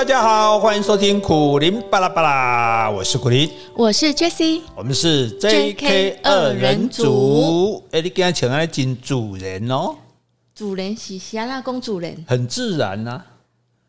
大家好，欢迎收听苦林巴拉巴拉，我是苦林，我是 Jessie，我们是 JK 二人组。哎，你今天请来进主人哦，主人是虾拉公主人，很自然呐、啊。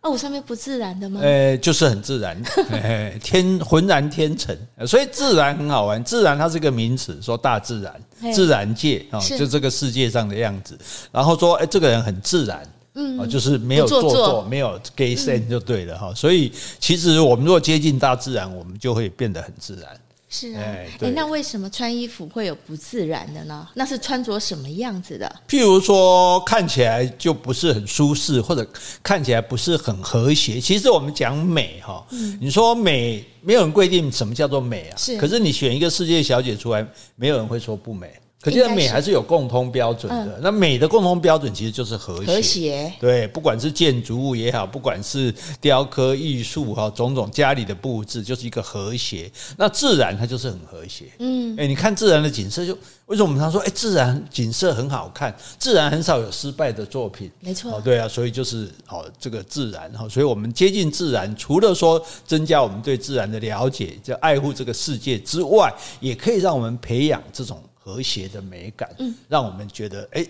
哦，我上面不自然的吗？呃，就是很自然，天浑然天成，所以自然很好玩。自然它是个名词，说大自然、自然界啊，就这个世界上的样子。然后说，哎，这个人很自然，嗯，就是没有做作，没有 gay sense 就对了哈。所以其实我们如果接近大自然，我们就会变得很自然。是啊，哎，那为什么穿衣服会有不自然的呢？那是穿着什么样子的？譬如说，看起来就不是很舒适，或者看起来不是很和谐。其实我们讲美哈，你说美，没有人规定什么叫做美啊。是，可是你选一个世界小姐出来，没有人会说不美。可见美还是有共通标准的。那美的共通标准其实就是和谐。和谐。对，不管是建筑物也好，不管是雕刻艺术哈，种种家里的布置，就是一个和谐。那自然它就是很和谐。嗯。哎，你看自然的景色，就为什么我们常说，哎，自然景色很好看，自然很少有失败的作品。没错。对啊，所以就是哦，这个自然哈，所以我们接近自然，除了说增加我们对自然的了解，就爱护这个世界之外，也可以让我们培养这种。和谐的美感，嗯，让我们觉得，哎，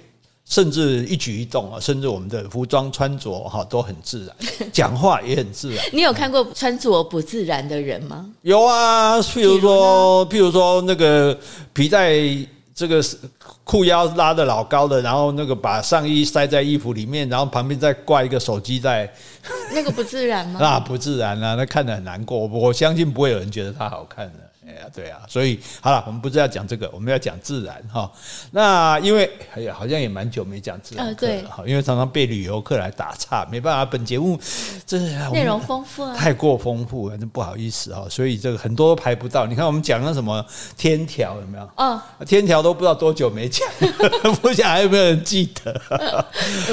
甚至一举一动啊，甚至我们的服装穿着哈都很自然，讲话也很自然。你有看过穿着不自然的人吗？有啊，譬如说，譬如说那个皮带这个裤腰拉的老高的，然后那个把上衣塞在衣服里面，然后旁边再挂一个手机在，那个不自然吗？那 不自然啊，那看得很难过。我相信不会有人觉得他好看的。对啊，所以好了，我们不是要讲这个，我们要讲自然哈。那因为哎呀，好像也蛮久没讲自然课了哈，因为常常被旅游客来打岔，没办法，本节目这内容丰富啊，太过丰富了，真不好意思哈。所以这个很多都排不到。你看我们讲了什么天条有没有？哦，天条都不知道多久没讲，不晓得还有没有人记得？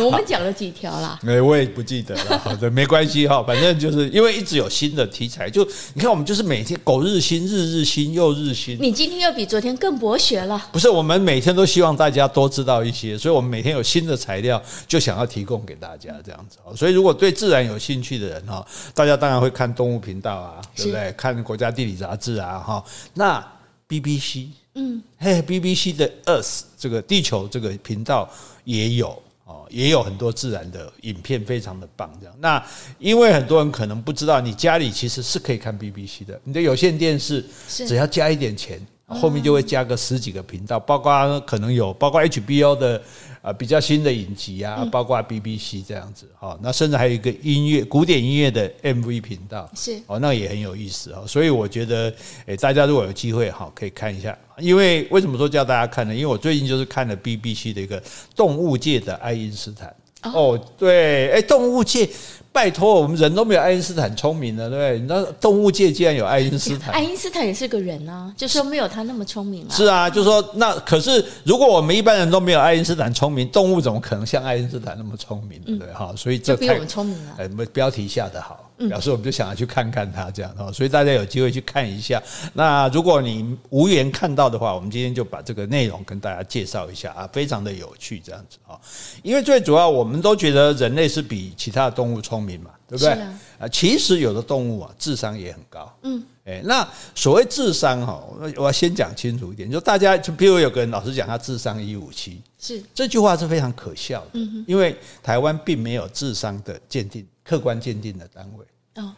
我们讲了几条啦？哎，我也不记得了。好的，没关系哈，反正就是因为一直有新的题材，就你看我们就是每天狗日新，日日新。又日新，你今天又比昨天更博学了。不是，我们每天都希望大家多知道一些，所以我们每天有新的材料，就想要提供给大家这样子。所以，如果对自然有兴趣的人哈，大家当然会看动物频道啊，对不对？看国家地理杂志啊，哈。那 BBC，嗯，嘿，BBC 的 Earth 这个地球这个频道也有。哦，也有很多自然的影片，非常的棒。这样，那因为很多人可能不知道，你家里其实是可以看 BBC 的。你的有线电视只要加一点钱，后面就会加个十几个频道，包括可能有包括 HBO 的。啊，比较新的影集啊，包括 BBC 这样子哈，那甚至还有一个音乐古典音乐的 MV 频道，是哦，那也很有意思哦。所以我觉得，诶，大家如果有机会哈，可以看一下。因为为什么说叫大家看呢？因为我最近就是看了 BBC 的一个动物界的爱因斯坦。哦，对，诶，动物界。拜托，我们人都没有爱因斯坦聪明的，对不对？你知道动物界竟然有爱因斯坦，爱因斯坦也是个人啊，就说没有他那么聪明啊。是啊，就是说那可是，如果我们一般人都没有爱因斯坦聪明，动物怎么可能像爱因斯坦那么聪明？对不对？哈，所以这比我们聪明了。哎，标题下的好。表示我们就想要去看看他这样哈，所以大家有机会去看一下。那如果你无缘看到的话，我们今天就把这个内容跟大家介绍一下啊，非常的有趣这样子哈。因为最主要，我们都觉得人类是比其他的动物聪明嘛，对不对？啊，其实有的动物啊，智商也很高。嗯，哎，那所谓智商哈，我要先讲清楚一点，就大家就比如有个人老师讲他智商一五七，是这句话是非常可笑的，因为台湾并没有智商的鉴定。客观鉴定的单位，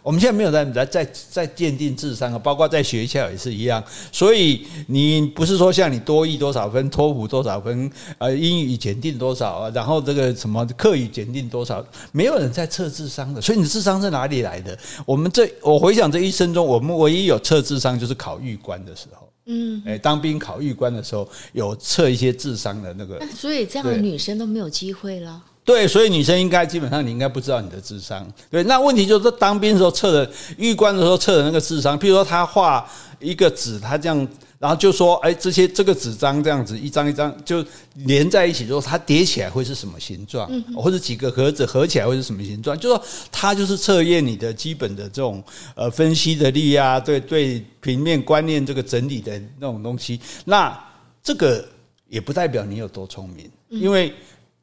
我们现在没有在在在在鉴定智商啊，包括在学校也是一样。所以你不是说像你多益多少分，托福多少分，呃，英语检定多少啊，然后这个什么课语检定多少，没有人在测智商的。所以你智商是哪里来的？我们这我回想这一生中，我们唯一有测智商就是考预官的时候，嗯，哎，当兵考预官的时候有测一些智商的那个。所以这样的女生都没有机会了。对，所以女生应该基本上你应该不知道你的智商。对，那问题就是说当兵的时候测的，预官的时候测的那个智商，譬如说他画一个纸，他这样，然后就说，哎，这些这个纸张这样子一张一张就连在一起，之后它叠起来会是什么形状，或者几个盒子合起来会是什么形状？就说它就是测验你的基本的这种呃分析的力啊，对对，平面观念这个整理的那种东西。那这个也不代表你有多聪明，因为。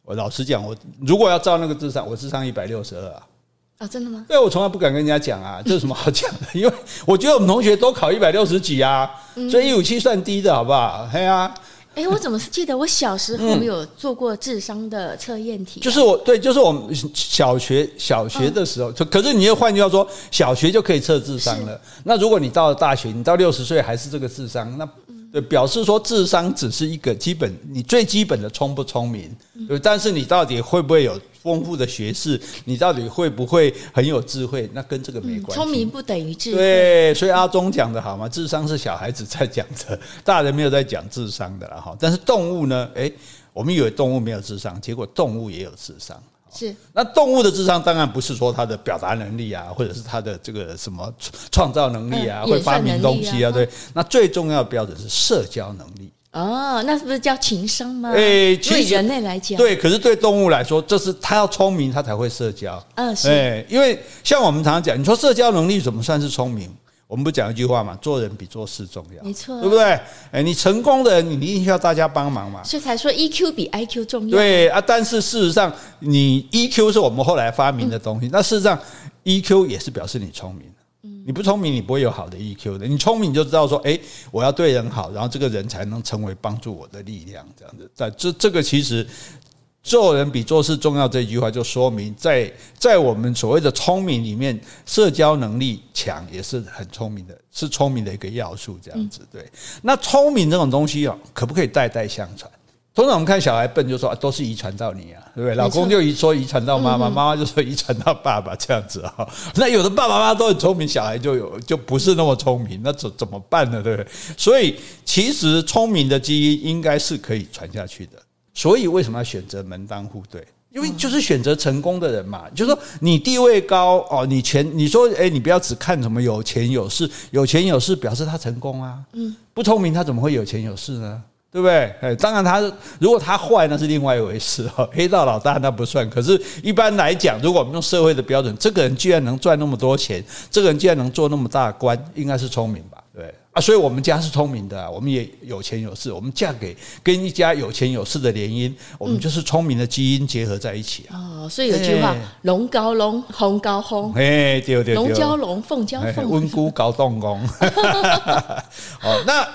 我老实讲，我如果要照那个智商，我智商一百六十二啊，哦，真的吗？对，我从来不敢跟人家讲啊，这有什么好讲的？因为我觉得我们同学都考一百六十几啊，所以一五七算低的好不好？嘿啊。哎，我怎么记得我小时候有做过智商的测验题？就是我对，就是我们小学小学的时候，就可是你又换句话说，小学就可以测智商了。那如果你到了大学，你到六十岁还是这个智商，那对表示说智商只是一个基本，你最基本的聪不聪明？对，但是你到底会不会有？丰富的学识，你到底会不会很有智慧？那跟这个没关系。聪明不等于智慧。对，所以阿中讲的好嘛，智商是小孩子在讲的，大人没有在讲智商的了哈。但是动物呢？诶，我们以为动物没有智商，结果动物也有智商。是。那动物的智商当然不是说它的表达能力啊，或者是它的这个什么创造能力啊，会发明东西啊。对。那最重要的标准是社交能力。哦，那是不是叫情商吗？诶，对人类来讲，对，可是对动物来说，这是它要聪明，它才会社交。嗯，是。诶，因为像我们常常讲，你说社交能力怎么算是聪明？我们不讲一句话嘛，做人比做事重要，没错，对不对？诶，你成功的人，你一定需要大家帮忙嘛。所以才说 EQ 比 IQ 重要。对啊，但是事实上，你 EQ 是我们后来发明的东西，那事实上 EQ 也是表示你聪明。你不聪明，你不会有好的 EQ 的。你聪明，你就知道说，诶，我要对人好，然后这个人才能成为帮助我的力量。这样子，在这这个其实做人比做事重要这句话，就说明在在我们所谓的聪明里面，社交能力强也是很聪明的，是聪明的一个要素。这样子，对。那聪明这种东西哦，可不可以代代相传？通常我们看小孩笨，就说都是遗传到你啊，对不对？老公就遗说遗传到妈妈，妈妈就说遗传到爸爸，这样子啊。那有的爸爸妈妈都很聪明，小孩就有 就不是那么聪明，那怎怎么办呢？对不对？所以其实聪明的基因应该是可以传下去的。所以为什么要选择门当户对？因为就是选择成功的人嘛。就是说你地位高哦，你钱，你说诶，你不要只看什么有钱有势，有钱有势表示他成功啊。嗯，不聪明他怎么会有钱有势呢？对不对？哎，当然他如果他坏，那是另外一回事哈。黑道老大那不算。可是，一般来讲，如果我们用社会的标准，这个人居然能赚那么多钱，这个人居然能做那么大官，应该是聪明吧？对啊，所以我们家是聪明的，我们也有钱有势，我们嫁给跟一家有钱有势的联姻，我们就是聪明的基因结合在一起啊。哦，所以有句话：龙高龙，凤高凤。哎，对对对，龙交龙，凤交凤，温姑高动工。哦，那。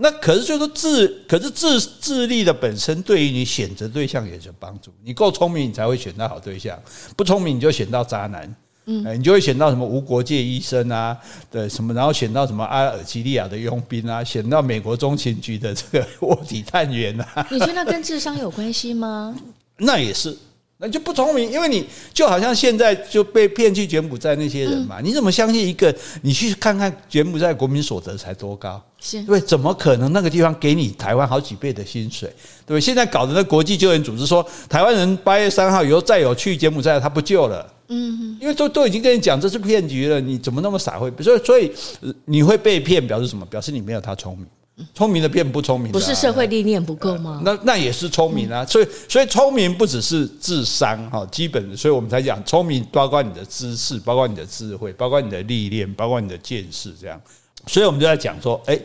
那可是就是智，可是智智力的本身对于你选择对象也有帮助。你够聪明，你才会选到好对象；不聪明，你就选到渣男。嗯，你就会选到什么无国界医生啊，对什么，然后选到什么阿尔及利亚的佣兵啊，选到美国中情局的这个 卧底探员啊。你觉得那跟智商有关系吗？那也是。那就不聪明，因为你就好像现在就被骗去柬埔寨那些人嘛，你怎么相信一个？你去看看柬埔寨国民所得才多高，是对，怎么可能那个地方给你台湾好几倍的薪水？对，现在搞的那国际救援组织说，台湾人八月三号以后再有去柬埔寨，他不救了。嗯，因为都都已经跟你讲这是骗局了，你怎么那么傻会？所以所以你会被骗，表示什么？表示你没有他聪明。聪明的骗不聪明的，啊，不是社会历练不够吗？那那也是聪明啊，所以所以聪明不只是智商哈，基本的，所以我们才讲聪明，包括你的知识，包括你的智慧，包括你的历练，包括你的见识，这样。所以我们就在讲说，哎，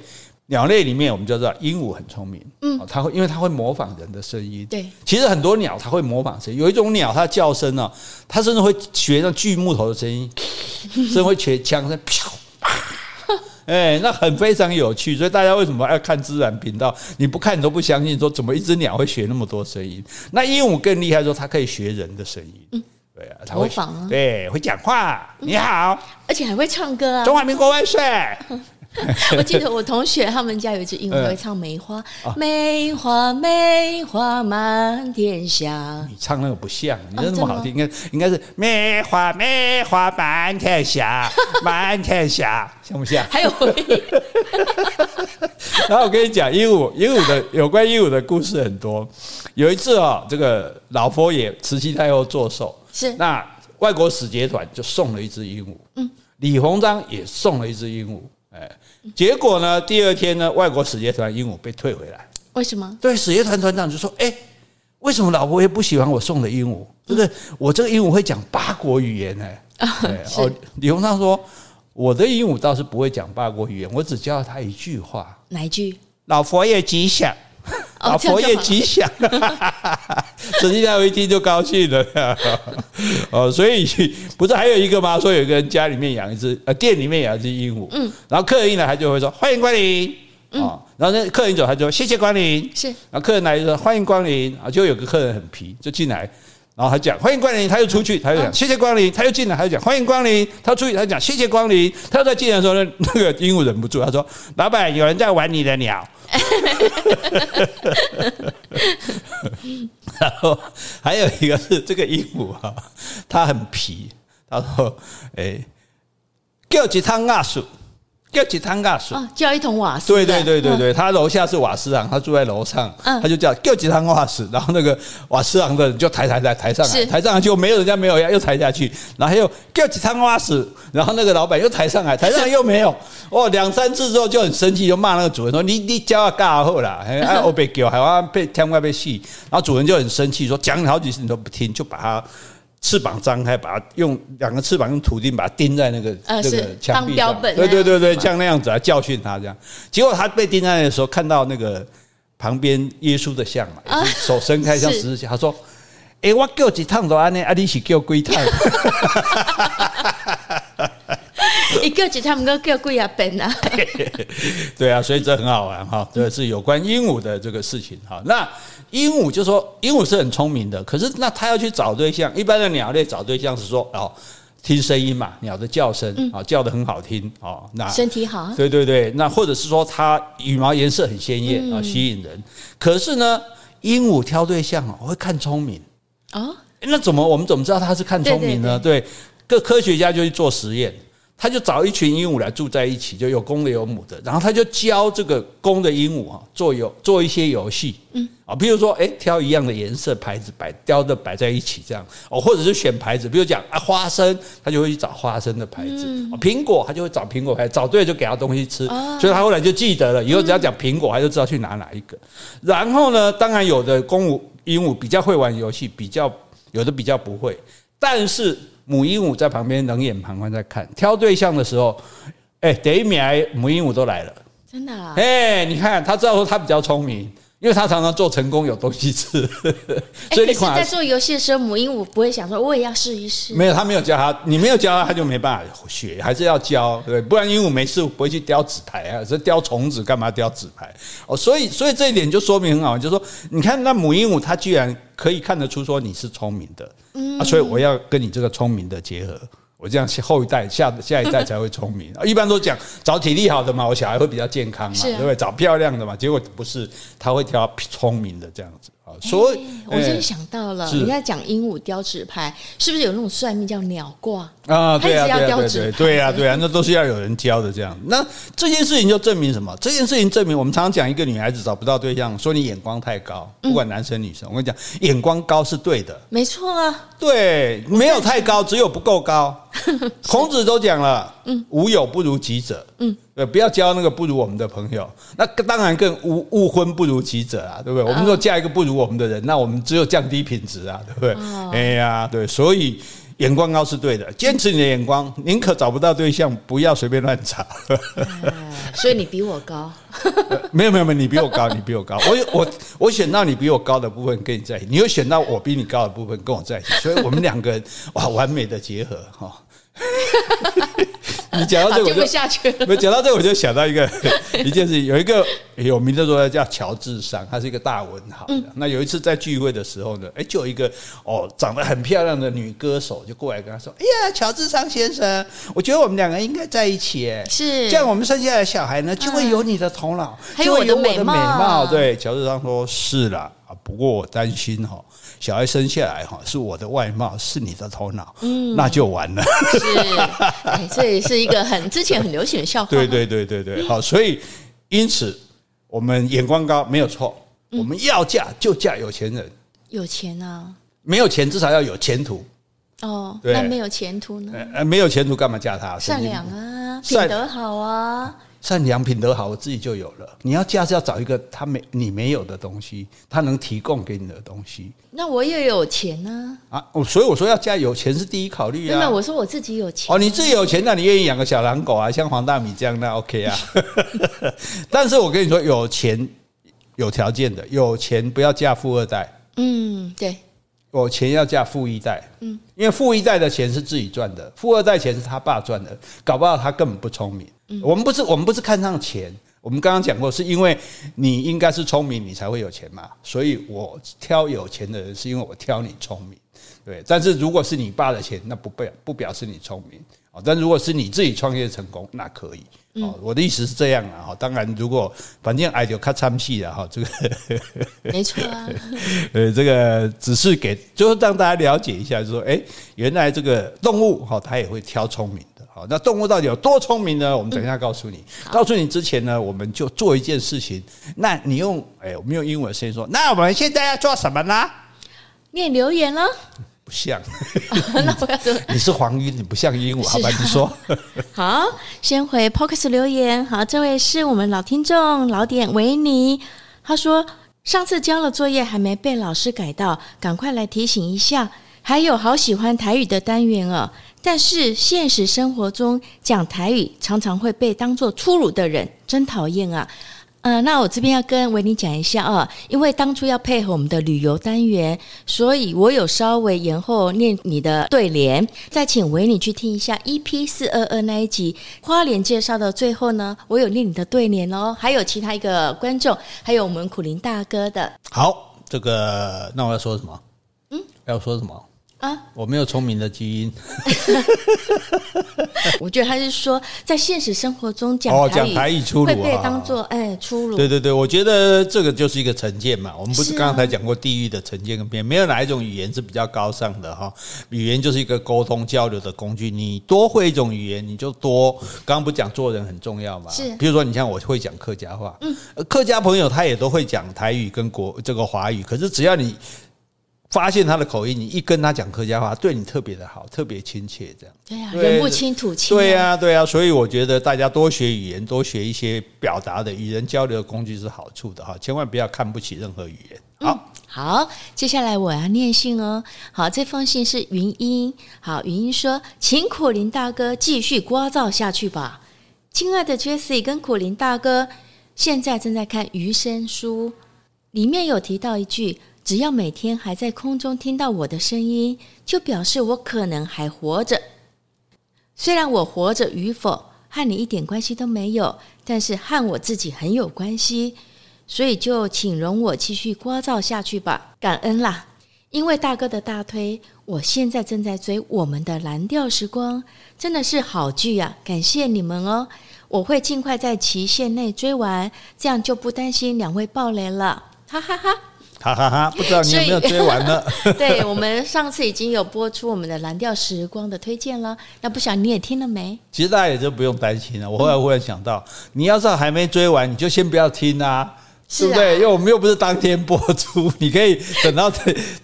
鸟类里面我们就知道鹦鹉很聪明，嗯，它会因为它会模仿人的声音，对，其实很多鸟它会模仿声音，有一种鸟它叫声呢，它甚至会学那锯木头的声音，甚至会学枪声，啪。哎，那很非常有趣，所以大家为什么要看自然频道？你不看你都不相信，说怎么一只鸟会学那么多声音？那鹦鹉更厉害，说它可以学人的声音，嗯，对啊，它会对，会讲话，你好，而且还会唱歌啊，中华民国万岁。我记得我同学他们家有一只鹦鹉会唱梅花，梅花梅花满天下。你唱那个不像，你那么好听，应该应该是梅花梅花满天下，满天下，像不像？还有回忆。然后我跟你讲，鹦鹉鹦鹉的有关鹦鹉的故事很多。有一次啊，这个老佛爷慈禧太后做寿，是那外国使节团就送了一只鹦鹉，嗯，李鸿章也送了一只鹦鹉。哎，结果呢？第二天呢？外国使节团鹦鹉被退回来，为什么？对，使节团团长就说：“哎，为什么老佛爷不喜欢我送的鹦鹉？这个我这个鹦鹉会讲八国语言呢？”哦，李鸿章说：“我的鹦鹉倒是不会讲八国语言，我只教他一句话，哪一句？老佛爷吉祥。”啊，佛爷吉祥，慈禧太后一听就高兴了。哦，所以不是还有一个吗？说有个人家里面养一只，呃，店里面养一只鹦鹉。嗯，然后客人一来，他就会说欢迎光临。啊，然后那客人走，他就说谢谢光临。是，然后客人来就说欢迎光临。啊，就有个客人很皮，就进来。然后他讲欢迎光临，他又出去，他又讲谢谢光临，他又进来，他又讲欢迎光临，他出去，他讲谢谢光临，他又在进来的时候，那那个鹦鹉忍不住，他说：“老板，有人在玩你的鸟。”然后还有一个是这个鹦鹉哈，它很皮，他说：“哎，叫几汤鸭树。”叫几汤瓦斯，叫一桶瓦斯。对对对对对，他楼下是瓦斯行，他住在楼上，他就叫叫几汤瓦斯，然后那个瓦斯行的人就抬抬抬抬上来，抬上来就没有人家没有，又抬下去，然后又叫几汤瓦斯，然后那个老板又抬上来，抬上来又没有，哦，两三次之后就很生气，就骂那个主人说：“你你叫他干好了，哎，我被叫，还要被天外被戏。”然后主人就很生气，说：“讲你好几次你都不听，就把他。”翅膀张开，把它用两个翅膀用土钉把它钉在那个这个墙壁上。对对对对，像那样子来教训他这样。结果他被钉在那的时候，看到那个旁边耶稣的像嘛，手伸开像十字架。他说：“哎，我叫几趟都安尼？阿你是叫几趟？” 一个几趟，个叫贵啊本啊？对啊，所以这很好玩哈。这是有关鹦鹉的这个事情哈。那。鹦鹉就说，鹦鹉是很聪明的，可是那它要去找对象。一般的鸟类找对象是说哦，听声音嘛，鸟的叫声啊，叫得很好听哦，那身体好。对对对，那或者是说它羽毛颜色很鲜艳啊，吸引人。可是呢，鹦鹉挑对象哦，会看聪明哦。那怎么我们怎么知道它是看聪明呢？对，各科学家就去做实验。他就找一群鹦鹉来住在一起，就有公的有母的，然后他就教这个公的鹦鹉啊做游做一些游戏，嗯。啊，比如说哎挑一样的颜色牌子摆雕的摆在一起这样。哦，或者是选牌子，比如讲啊花生，他就会去找花生的牌子，苹果他就会找苹果牌子，找对了就给他东西吃，所以他后来就记得了，以后只要讲苹果，他就知道去拿哪一个。然后呢，当然有的公鹉鹦鹉比较会玩游戏，比较有的比较不会，但是。母鹦鹉在旁边冷眼旁观在看，挑对象的时候，哎，等一秒母鹦鹉都来了，真的啊？哎，你看他知道说他比较聪明。因为他常常做成功有东西吃，所以你在做游戏的时候，母鹦鹉不会想说我也要试一试。没有，他没有教他，你没有教他，他就没办法学，还是要教，对，不然鹦鹉没事不会去叼纸牌啊，是叼虫子干嘛叼纸牌？哦，所以所以这一点就说明很好，就是说你看那母鹦鹉，它居然可以看得出说你是聪明的，嗯，所以我要跟你这个聪明的结合。我这样后一代下下一代才会聪明，一般都讲找体力好的嘛，我小孩会比较健康嘛，对不对？找漂亮的嘛，结果不是，他会挑聪明的这样子。所以，我真想到了，你在讲鹦鹉雕纸牌，是不是有那种算命叫鸟卦啊？对啊，对啊，对对啊，对啊，那都是要有人教的这样。那这件事情就证明什么？这件事情证明我们常常讲一个女孩子找不到对象，说你眼光太高，不管男生女生，我跟你讲，眼光高是对的，没错啊。对，没有太高，只有不够高。孔子都讲了，嗯，无有不如己者，嗯。对，不要交那个不如我们的朋友。那当然更勿勿婚不如己者啊，对不对？我们说嫁一个不如我们的人，那我们只有降低品质啊，对不对？哎呀，对，所以眼光高是对的，坚持你的眼光，宁可找不到对象，不要随便乱找。所以你比我高？没有没有没有，你比我高，你比我高。我我我选到你比我高的部分跟你在一起，你又选到我比你高的部分跟我在一起，所以我们两个人哇，完美的结合哈。你讲到这个，我就下去了。没讲到这个，我就想到一个一件事情。有一个有名的作家叫乔治桑，他是一个大文豪。那有一次在聚会的时候呢，哎，就有一个哦长得很漂亮的女歌手就过来跟他说：“哎呀，乔治桑先生，我觉得我们两个应该在一起。哎，是这样，我们生下来的小孩呢，就会有你的头脑，还有我的美貌。”对，乔治桑说：“是啦，啊，不过我担心哈。”小孩生下来哈，是我的外貌，是你的头脑，嗯，那就完了。是，哎，这也是一个很之前很流行的笑话。对对对对对，好，所以因此我们眼光高没有错，我们要嫁就嫁有钱人，有钱啊，没有钱至少要有前途。哦，那没有前途呢？呃，没有前途干嘛嫁他？善良啊，品德好啊。善良品德好，我自己就有了。你要嫁是要找一个他没你没有的东西，他能提供给你的东西。那我也有钱呢啊！啊，所以我说要嫁有钱是第一考虑啊。那我说我自己有钱哦，你自己有钱，那你愿意养个小狼狗啊，像黄大米这样，那 OK 啊。但是我跟你说，有钱有条件的，有钱不要嫁富二代。嗯，对。有钱要嫁富一代。嗯，因为富一代的钱是自己赚的，富二代钱是他爸赚的，搞不好他根本不聪明。嗯，我们不是我们不是看上钱，我们刚刚讲过，是因为你应该是聪明，你才会有钱嘛。所以我挑有钱的人，是因为我挑你聪明。对，但是如果是你爸的钱，那不表不表示你聪明。但如果是你自己创业成功，那可以。哦、嗯，我的意思是这样啊。哈，当然，如果反正爱就看参戏了哈。这个没错啊。呃，这个只是给，就是让大家了解一下，就是说，哎，原来这个动物哈，它也会挑聪明的。好，那动物到底有多聪明呢？我们等一下告诉你。嗯、告诉你之前呢，我们就做一件事情。那你用，哎，我们用英文先说。那我们现在要做什么呢？念留言了。不像，那我要说你是黄沾，你不像鹦鹉，好吧？你说 好，先回 Podcast 留言。好，这位是我们老听众老点维尼，他说上次交了作业还没被老师改到，赶快来提醒一下。还有好喜欢台语的单元哦，但是现实生活中讲台语常常会被当作粗鲁的人，真讨厌啊！嗯、呃，那我这边要跟维尼讲一下啊，因为当初要配合我们的旅游单元，所以我有稍微延后念你的对联。再请维尼去听一下 EP 四二二那一集花莲介绍的最后呢，我有念你的对联哦。还有其他一个观众，还有我们苦林大哥的。好，这个那我要说什么？嗯，要说什么？啊，我没有聪明的基因。我觉得他是说，在现实生活中讲台语，讲台语粗鲁，会被当做哎粗鲁。对对对，我觉得这个就是一个成见嘛。我们不是刚才讲过地域的成见跟偏见，没有哪一种语言是比较高尚的哈。语言就是一个沟通交流的工具，你多会一种语言，你就多。刚刚不讲做人很重要嘛？是。比如说，你像我会讲客家话，嗯，客家朋友他也都会讲台语跟国这个华语，可是只要你。发现他的口音，你一跟他讲客家话，对你特别的好，特别亲切，这样。对呀、啊，人不亲土亲。对呀、啊，对呀、啊，所以我觉得大家多学语言，多学一些表达的与人交流的工具是好处的哈，千万不要看不起任何语言。好、嗯，好，接下来我要念信哦。好，这封信是云英。好，云英说，请苦林大哥继续聒噪下去吧。亲爱的 Jessie 跟苦林大哥，现在正在看《余生书》，里面有提到一句。只要每天还在空中听到我的声音，就表示我可能还活着。虽然我活着与否和你一点关系都没有，但是和我自己很有关系。所以就请容我继续聒噪下去吧，感恩啦！因为大哥的大推，我现在正在追我们的《蓝调时光》，真的是好剧呀！感谢你们哦，我会尽快在期限内追完，这样就不担心两位爆雷了，哈哈哈，哈。哈哈哈，不知道你有没有追完呢？对，我们上次已经有播出我们的蓝调时光的推荐了，那不晓得你也听了没？其实大家也就不用担心了。我后来忽然想到，你要是还没追完，你就先不要听啊，对不对？因为我们又不是当天播出，你可以等到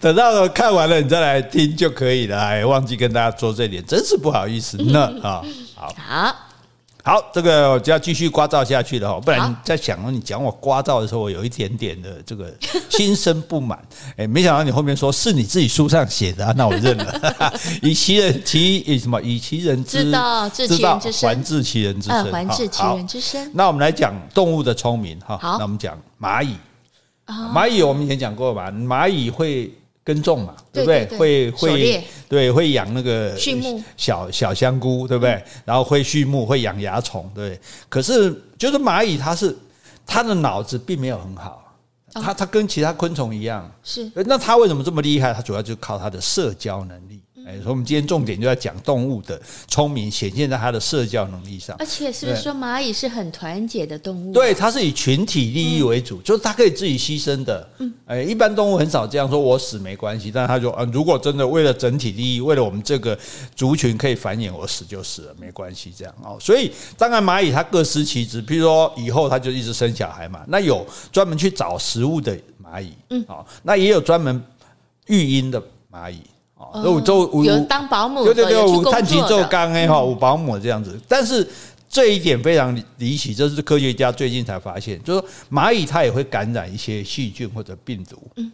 等到看完了你再来听就可以了。哎，忘记跟大家说这点，真是不好意思呢 啊。好。好。好，这个我就要继续刮噪下去了哈，不然在想你讲我刮噪的时候，我有一点点的这个 心生不满。哎，没想到你后面说是你自己书上写的，那我认了。以其人其以什么？以其人之道，治其人之身，还治其人之身。还治其人之身。那我们来讲动物的聪明哈。好，那我们讲蚂蚁。蚂蚁我们以前讲过吧？蚂蚁会。耕种嘛，对不对？会会对会养那个畜牧小小香菇，对不对？然后会畜牧，会养蚜虫，对。可是就是蚂蚁，它是它的脑子并没有很好，它它跟其他昆虫一样，是。那它为什么这么厉害？它主要就靠它的社交能力。所以我们今天重点就在讲动物的聪明显现在它的社交能力上。而且是不是说蚂蚁是很团结的动物？对，它是以群体利益为主，嗯、就是它可以自己牺牲的。嗯，哎，一般动物很少这样说，我死没关系。但是他说，嗯，如果真的为了整体利益，为了我们这个族群可以繁衍，我死就死了，没关系。这样哦，所以当然蚂蚁它各司其职，譬如说以后它就一直生小孩嘛。那有专门去找食物的蚂蚁，嗯，哦，那也有专门育婴的蚂蚁。哦，有做有当保姆，对对对，有探亲做刚哎哈，有保姆这样子。但是这一点非常离奇，这是科学家最近才发现，就是说蚂蚁它也会感染一些细菌或者病毒。嗯，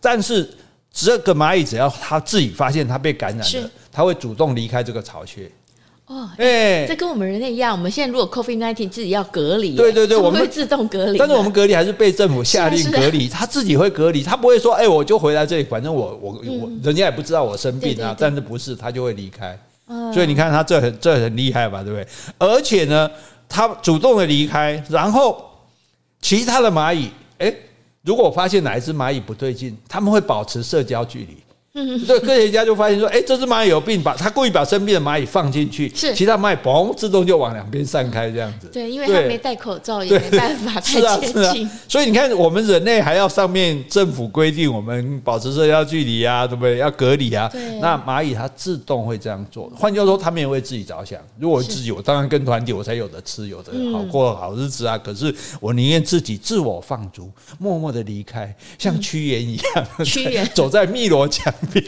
但是这个蚂蚁只要它自己发现它被感染了，它会主动离开这个巢穴。哦，哎，这跟我们人类一样，我们现在如果 COVID-19 自己要隔离，对对对，我们会自动隔离，但是我们隔离还是被政府下令隔离，他自己会隔离，他不会说，哎，我就回来这里，反正我我我，人家也不知道我生病啊，但是不是他就会离开，所以你看他这很这很厉害吧，对不对？而且呢，他主动的离开，然后其他的蚂蚁，哎，如果发现哪一只蚂蚁不对劲，他们会保持社交距离。对，科学家就发现说，哎，这只蚂蚁有病，把它故意把生病的蚂蚁放进去，是其他蚂蚁嘣自动就往两边散开，这样子。对，因为它没戴口罩，也没办法 太接近。是啊，是啊。所以你看，我们人类还要上面政府规定我们保持社交距离啊，对不对？要隔离啊。对。那蚂蚁它自动会这样做。换句话说，他们也为自己着想。如果自己，我当然跟团体，我才有的吃，有的好过好日子啊。可是我宁愿自己自我放逐，默默的离开，像屈原一样，屈原 走在汨罗江边。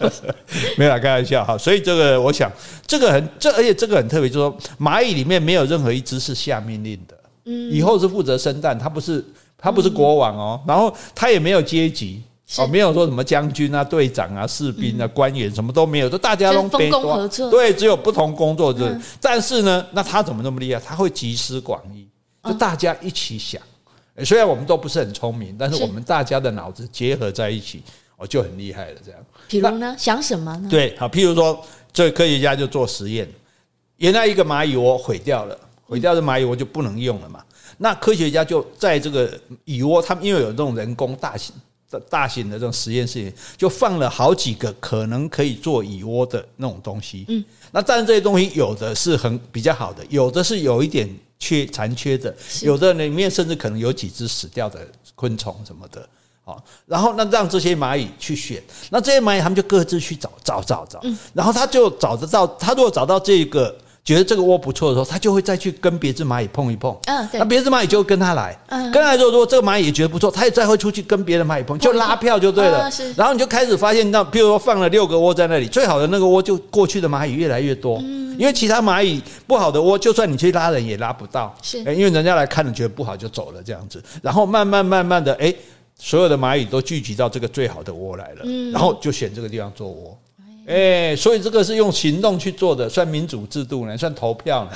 没有啦，开玩笑哈。所以这个，我想这个很这，而且这个很特别，就是说蚂蚁里面没有任何一只是下命令的。嗯，以后是负责生蛋，它不是它不是国王哦，然后它也没有阶级哦，没有说什么将军啊、队长啊、士兵啊、官员什么都没有，就大家都分工合作。对，只有不同工作者。但是呢，那他怎么那么厉害？他会集思广益，就大家一起想。虽然我们都不是很聪明，但是我们大家的脑子结合在一起。我就很厉害了，这样。比如呢？想什么呢？对，好，譬如说，这科学家就做实验，原来一个蚂蚁窝毁掉了，毁掉的蚂蚁窝就不能用了嘛。那科学家就在这个蚁窝，他们因为有这种人工大型的大型的这种实验室，就放了好几个可能可以做蚁窝的那种东西。嗯，那但是这些东西有的是很比较好的，有的是有一点缺残缺的，有的里面甚至可能有几只死掉的昆虫什么的。然后那让这些蚂蚁去选，那这些蚂蚁他们就各自去找找找找，然后他就找得到，他如果找到这个觉得这个窝不错的时候，他就会再去跟别只蚂蚁碰一碰，嗯，对，那别只蚂蚁就会跟他来，嗯，跟他来之后，如果这个蚂蚁也觉得不错，他也再会出去跟别的蚂蚁碰，就拉票就对了，然后你就开始发现，那比如说放了六个窝在那里，最好的那个窝就过去的蚂蚁越来越多，因为其他蚂蚁不好的窝，就算你去拉人也拉不到，是，因为人家来看了觉得不好就走了这样子，然后慢慢慢慢的，哎。所有的蚂蚁都聚集到这个最好的窝来了，然后就选这个地方做窝。哎，所以这个是用行动去做的，算民主制度呢，算投票呢。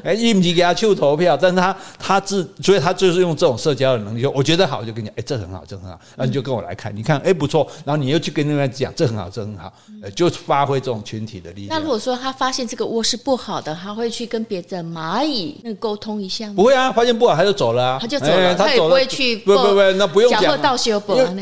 哎，你不给他去投票，但是他他自，所以他就是用这种社交的能力，我觉得好，就跟你讲，哎，这很好，这很好，那你就跟我来看，你看，哎，不错，然后你又去跟那边讲，这很好，这很好，就发挥这种群体的力量。那如果说他发现这个窝是不好的，他会去跟别的蚂蚁那沟通一下吗？不会啊，发现不好他就走了啊，他就走了，他也不会去，不不不，那不用讲，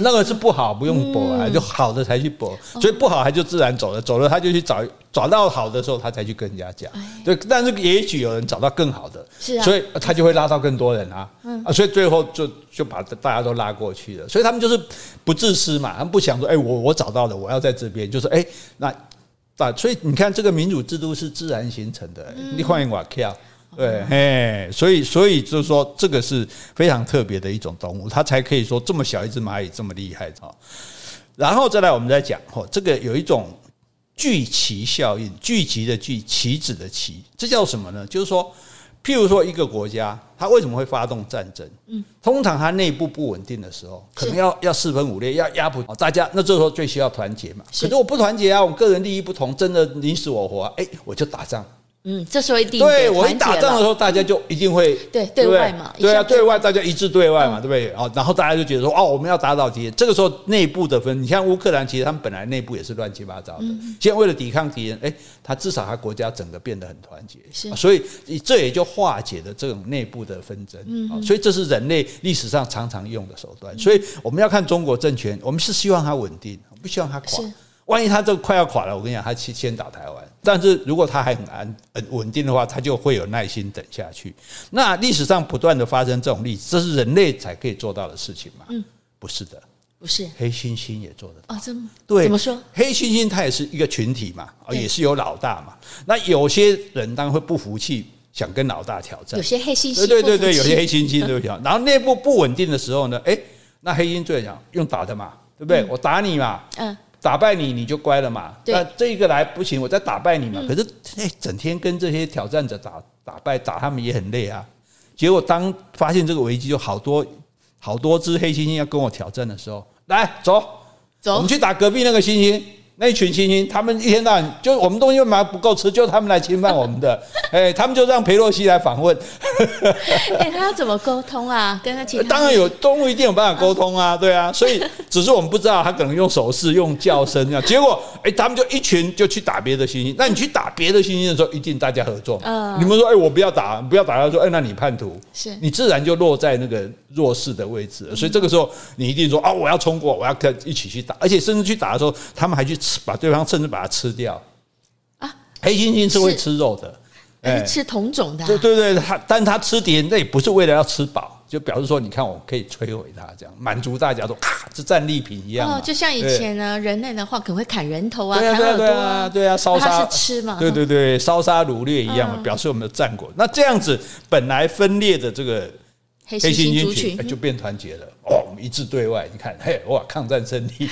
那个是不好，不用补啊，就好的才去补，所以不好他就自然走了。走了，他就去找找到好的时候，他才去跟人家讲。对，但是也许有人找到更好的，是啊，所以他就会拉到更多人啊。啊，所以最后就就把大家都拉过去了。所以他们就是不自私嘛，他们不想说，哎，我我找到了，我要在这边，就是哎，那啊，所以你看，这个民主制度是自然形成的。你欢迎我跳，对，嘿，所以所以就是说，这个是非常特别的一种动物，它才可以说这么小一只蚂蚁这么厉害啊。然后再来，我们再讲哦，这个有一种。聚集效应，聚集的聚，棋子的棋，这叫什么呢？就是说，譬如说一个国家，它为什么会发动战争？嗯，通常它内部不稳定的时候，可能要要四分五裂，要压迫大家。那这时候最需要团结嘛。可是我不团结啊，我个人利益不同，真的你死我活，哎，我就打仗。嗯，这时候一定对我一打仗的时候，大家就一定会对对外嘛，对啊，对外大家一致对外嘛，对不对？哦，然后大家就觉得说，哦，我们要打倒敌人。这个时候内部的分，你像乌克兰，其实他们本来内部也是乱七八糟的。现在为了抵抗敌人，哎，他至少他国家整个变得很团结，所以这也就化解了这种内部的纷争。嗯，所以这是人类历史上常常用的手段。所以我们要看中国政权，我们是希望它稳定，不希望它垮。万一他这个快要垮了，我跟你讲，他先先打台湾。但是如果它还很安很稳定的话，它就会有耐心等下去。那历史上不断的发生这种例子，这是人类才可以做到的事情吗？嗯，不是的，不是。黑猩猩也做得到。哦，真的？对，怎么说？黑猩猩它也是一个群体嘛，也是有老大嘛。那有些人当然会不服气，想跟老大挑战。有些黑猩猩，对对对对，有些黑猩猩 对不对？然后内部不稳定的时候呢，哎，那黑猩最讲用打的嘛，对不对？我打你嘛，嗯。打败你，你就乖了嘛。那这一个来不行，我再打败你嘛。可是，哎，整天跟这些挑战者打打败打他们也很累啊。结果当发现这个危机，就好多好多只黑猩猩要跟我挑战的时候，来走走，我们去打隔壁那个猩猩。那一群猩猩，他们一天到晚就我们东西买不够吃，就他们来侵犯我们的，哎、欸，他们就让佩洛西来访问。哎、欸，他要怎么沟通啊？跟他当然有动物一定有办法沟通啊，对啊，所以只是我们不知道他可能用手势、用叫声这样。结果，哎、欸，他们就一群就去打别的猩猩。那你去打别的猩猩的时候，一定大家合作。嗯，你们说，哎、欸，我不要打，不要打。他说，哎、欸，那你叛徒，是你自然就落在那个弱势的位置。所以这个时候，你一定说啊，我要冲过，我要跟一起去打，而且甚至去打的时候，他们还去吃，把对方甚至。把它吃掉啊！黑猩猩是会吃肉的，哎，吃同种的。对对对，它，但它吃敌人，那也不是为了要吃饱，就表示说，你看，我可以摧毁它，这样满足大家都啊，是战利品一样。哦，就像以前呢，人类的话可能会砍人头啊，砍耳朵啊，对啊，烧杀是吃嘛？对对对，烧杀掳掠一样嘛，表示我们的战果。那这样子本来分裂的这个。黑猩猩群就变团结了哦，我们一致对外。你看，嘿，哇，抗战胜利，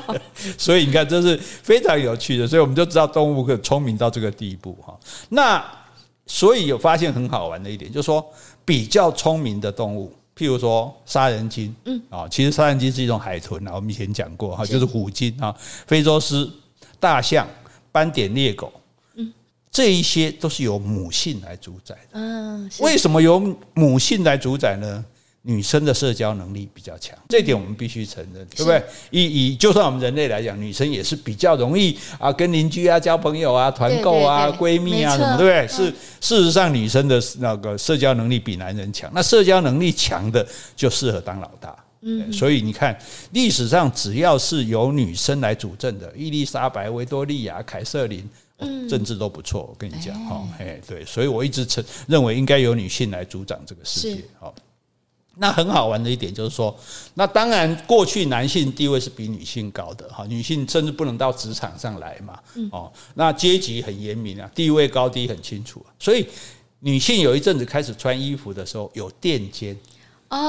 所以你看，这是非常有趣的。所以我们就知道动物可以聪明到这个地步哈。那所以有发现很好玩的一点，就是说比较聪明的动物，譬如说杀人鲸，嗯，啊，其实杀人鲸是一种海豚啊，我们以前讲过哈，就是虎鲸啊，非洲狮、大象、斑点猎狗。这一些都是由母性来主宰的。嗯，为什么由母性来主宰呢？女生的社交能力比较强，这一点我们必须承认，对不对？以以就算我们人类来讲，女生也是比较容易啊，跟邻居啊交朋友啊，团购啊，闺蜜啊什么，对不对？是事实上，女生的那个社交能力比男人强。那社交能力强的就适合当老大。嗯，所以你看，历史上只要是由女生来主政的，伊丽莎白、维多利亚、凯瑟琳。政治都不错，我跟你讲哈，哎，对，所以我一直承认为应该由女性来主掌这个世界。好，那很好玩的一点就是说，那当然过去男性地位是比女性高的哈，女性甚至不能到职场上来嘛，哦，那阶级很严明啊，地位高低很清楚，所以女性有一阵子开始穿衣服的时候有垫肩。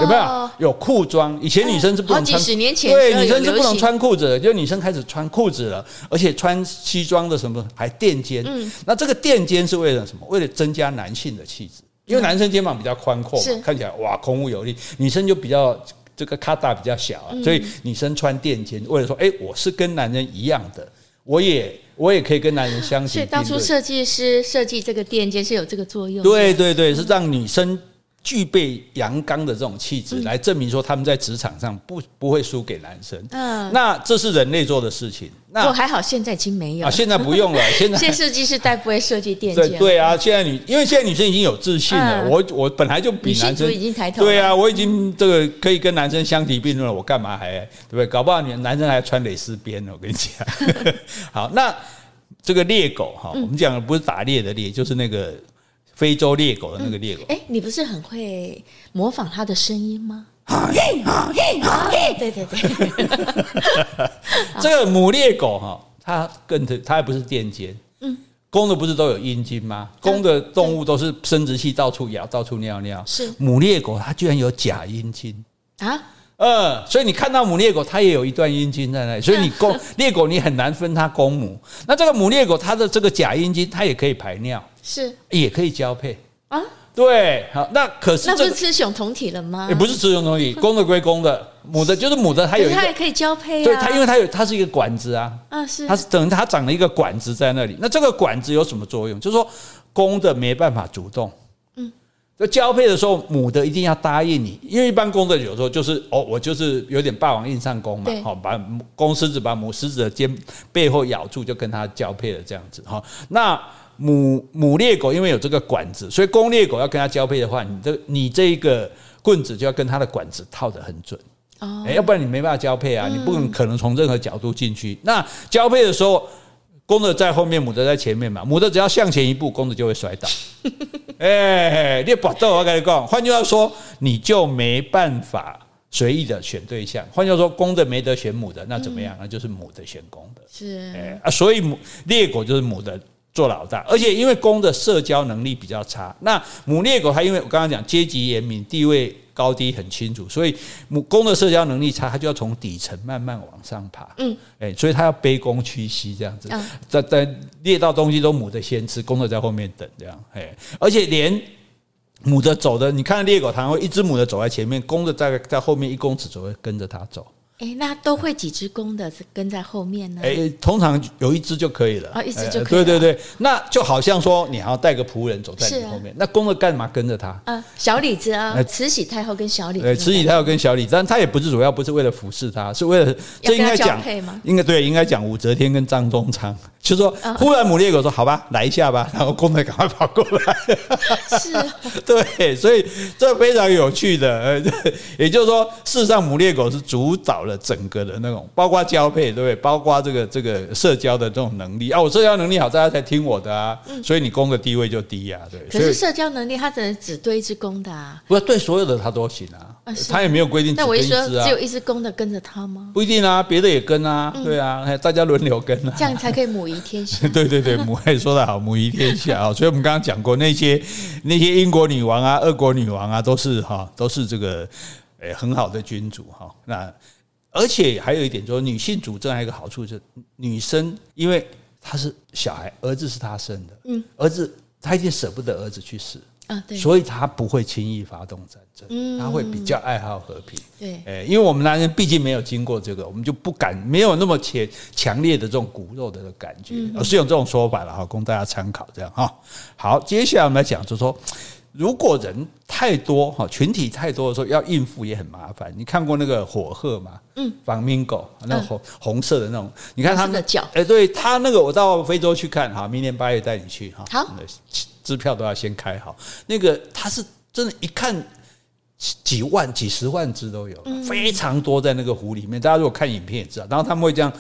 有没有有裤装？以前女生是不能穿，好几十年前对女生是不能穿裤子的，就女生开始穿裤子了，而且穿西装的什么还垫肩。嗯，那这个垫肩是为了什么？为了增加男性的气质，因为男生肩膀比较宽阔嘛，看起来哇孔武有力，女生就比较这个卡大比较小啊，所以女生穿垫肩，为了说，哎，我是跟男人一样的，我也我也可以跟男人相提并论。所以当初设计师设计这个垫肩是有这个作用。对对对，是让女生。具备阳刚的这种气质，来证明说他们在职场上不不会输给男生。嗯，那这是人类做的事情。那我还好，现在已经没有啊，现在不用了。现在现在设计师再不会设计垫肩。对对啊，现在女因为现在女生已经有自信了。我我本来就比男生已经抬头。对啊，我已经这个可以跟男生相提并论了。我干嘛还对不对？搞不好你男生还穿蕾丝边呢。我跟你讲。好，那这个猎狗哈，我们讲的不是打猎的猎，就是那个。非洲猎狗的那个猎狗，哎、嗯，你不是很会模仿它的声音吗？对对对，这个母猎狗哈，它跟着它还不是垫肩，嗯，公的不是都有阴茎吗？公的动物都是生殖器到处咬，到处尿尿，是。母猎狗它居然有假阴茎。啊？嗯，所以你看到母猎狗，它也有一段阴茎在那里，所以你公 猎狗你很难分它公母。那这个母猎狗它的这个假阴茎，它也可以排尿。是，也可以交配啊？对，好，那可是、这个、那不是雌雄同体了吗？也不是雌雄同体，公的归公的，母的就是母的，它有一个，它也可以交配啊。对，它因为它有，它是一个管子啊，啊是，它是等于它长了一个管子在那里。那这个管子有什么作用？就是说，公的没办法主动，嗯，就交配的时候，母的一定要答应你，因为一般公的有时候就是哦，我就是有点霸王硬上弓嘛，好，把公狮子把母狮子的肩背后咬住，就跟它交配了这样子哈，那。母母猎狗因为有这个管子，所以公猎狗要跟它交配的话，你这你这个棍子就要跟它的管子套得很准哦，要不然你没办法交配啊，你不可能从任何角度进去。那交配的时候，公的在后面，母的在前面嘛，母的只要向前一步，公的就会摔倒。哎，你搏斗，我跟你讲，换句话说，你就没办法随意的选对象。换句话说，公的没得选母的，那怎么样？那就是母的选公的。是哎啊，所以母猎狗就是母的。做老大，而且因为公的社交能力比较差，那母猎狗它因为我刚刚讲阶级严明，地位高低很清楚，所以母公的社交能力差，它就要从底层慢慢往上爬。嗯，诶，所以它要卑躬屈膝这样子，在在猎到东西都母的先吃，公的在后面等这样。诶，而且连母的走的，你看猎狗它会一只母的走在前面，公的在在后面一公尺左右跟着它走。哎，那都会几只公的跟在后面呢？哎，通常有一只就可以了。啊，一只就可以了。对对对，那就好像说你还要带个仆人走在你后面，那公的干嘛跟着他？嗯，小李子啊，慈禧太后跟小李子。对，慈禧太后跟小李子，但他也不是主要，不是为了服侍他，是为了这应该讲，应该对，应该讲武则天跟张宗昌。就说，忽然母猎狗说：“好吧，来一下吧。”然后公的赶快跑过来。是，对，所以这非常有趣的。呃，也就是说，事实上母猎狗是主导了整个的那种，包括交配，对不对？包括这个这个社交的这种能力啊。我社交能力好，大家才听我的啊。所以你公的地位就低呀，对。可是社交能力，他只能只对一只公的啊。不是对所有的他都行啊。他也没有规定。那我一说，只有一只公的跟着他吗？不一定啊，别的也跟啊。对啊，大家轮流跟啊。这样才可以母仪天下。对对对，母爱说的好，母仪天下啊。所以我们刚刚讲过那些那些英国女王啊、俄国女王啊，都是哈，都是这个诶很好的君主哈。那而且还有一点，说女性主政还有一个好处，就是女生因为她是小孩，儿子是她生的，嗯，儿子她一定舍不得儿子去死。啊，对，所以她不会轻易发动战争，嗯，他会比较爱好和平，对，哎，因为我们男人毕竟没有经过这个，我们就不敢没有那么强强烈的这种骨肉的感觉，而是用这种说法了哈，供大家参考这样哈。好，接下来我们来讲，就是说，如果人太多哈，群体太多的时候，要应付也很麻烦。你看过那个火鹤吗？嗯，Flamingo 那红红色的那种，你看它的脚，哎，对，它那个我到非洲去看哈，明年八月带你去哈。好。支票都要先开好，那个它是真的，一看几万、几十万只都有，非常多在那个湖里面。大家如果看影片也知道，然后他们会这样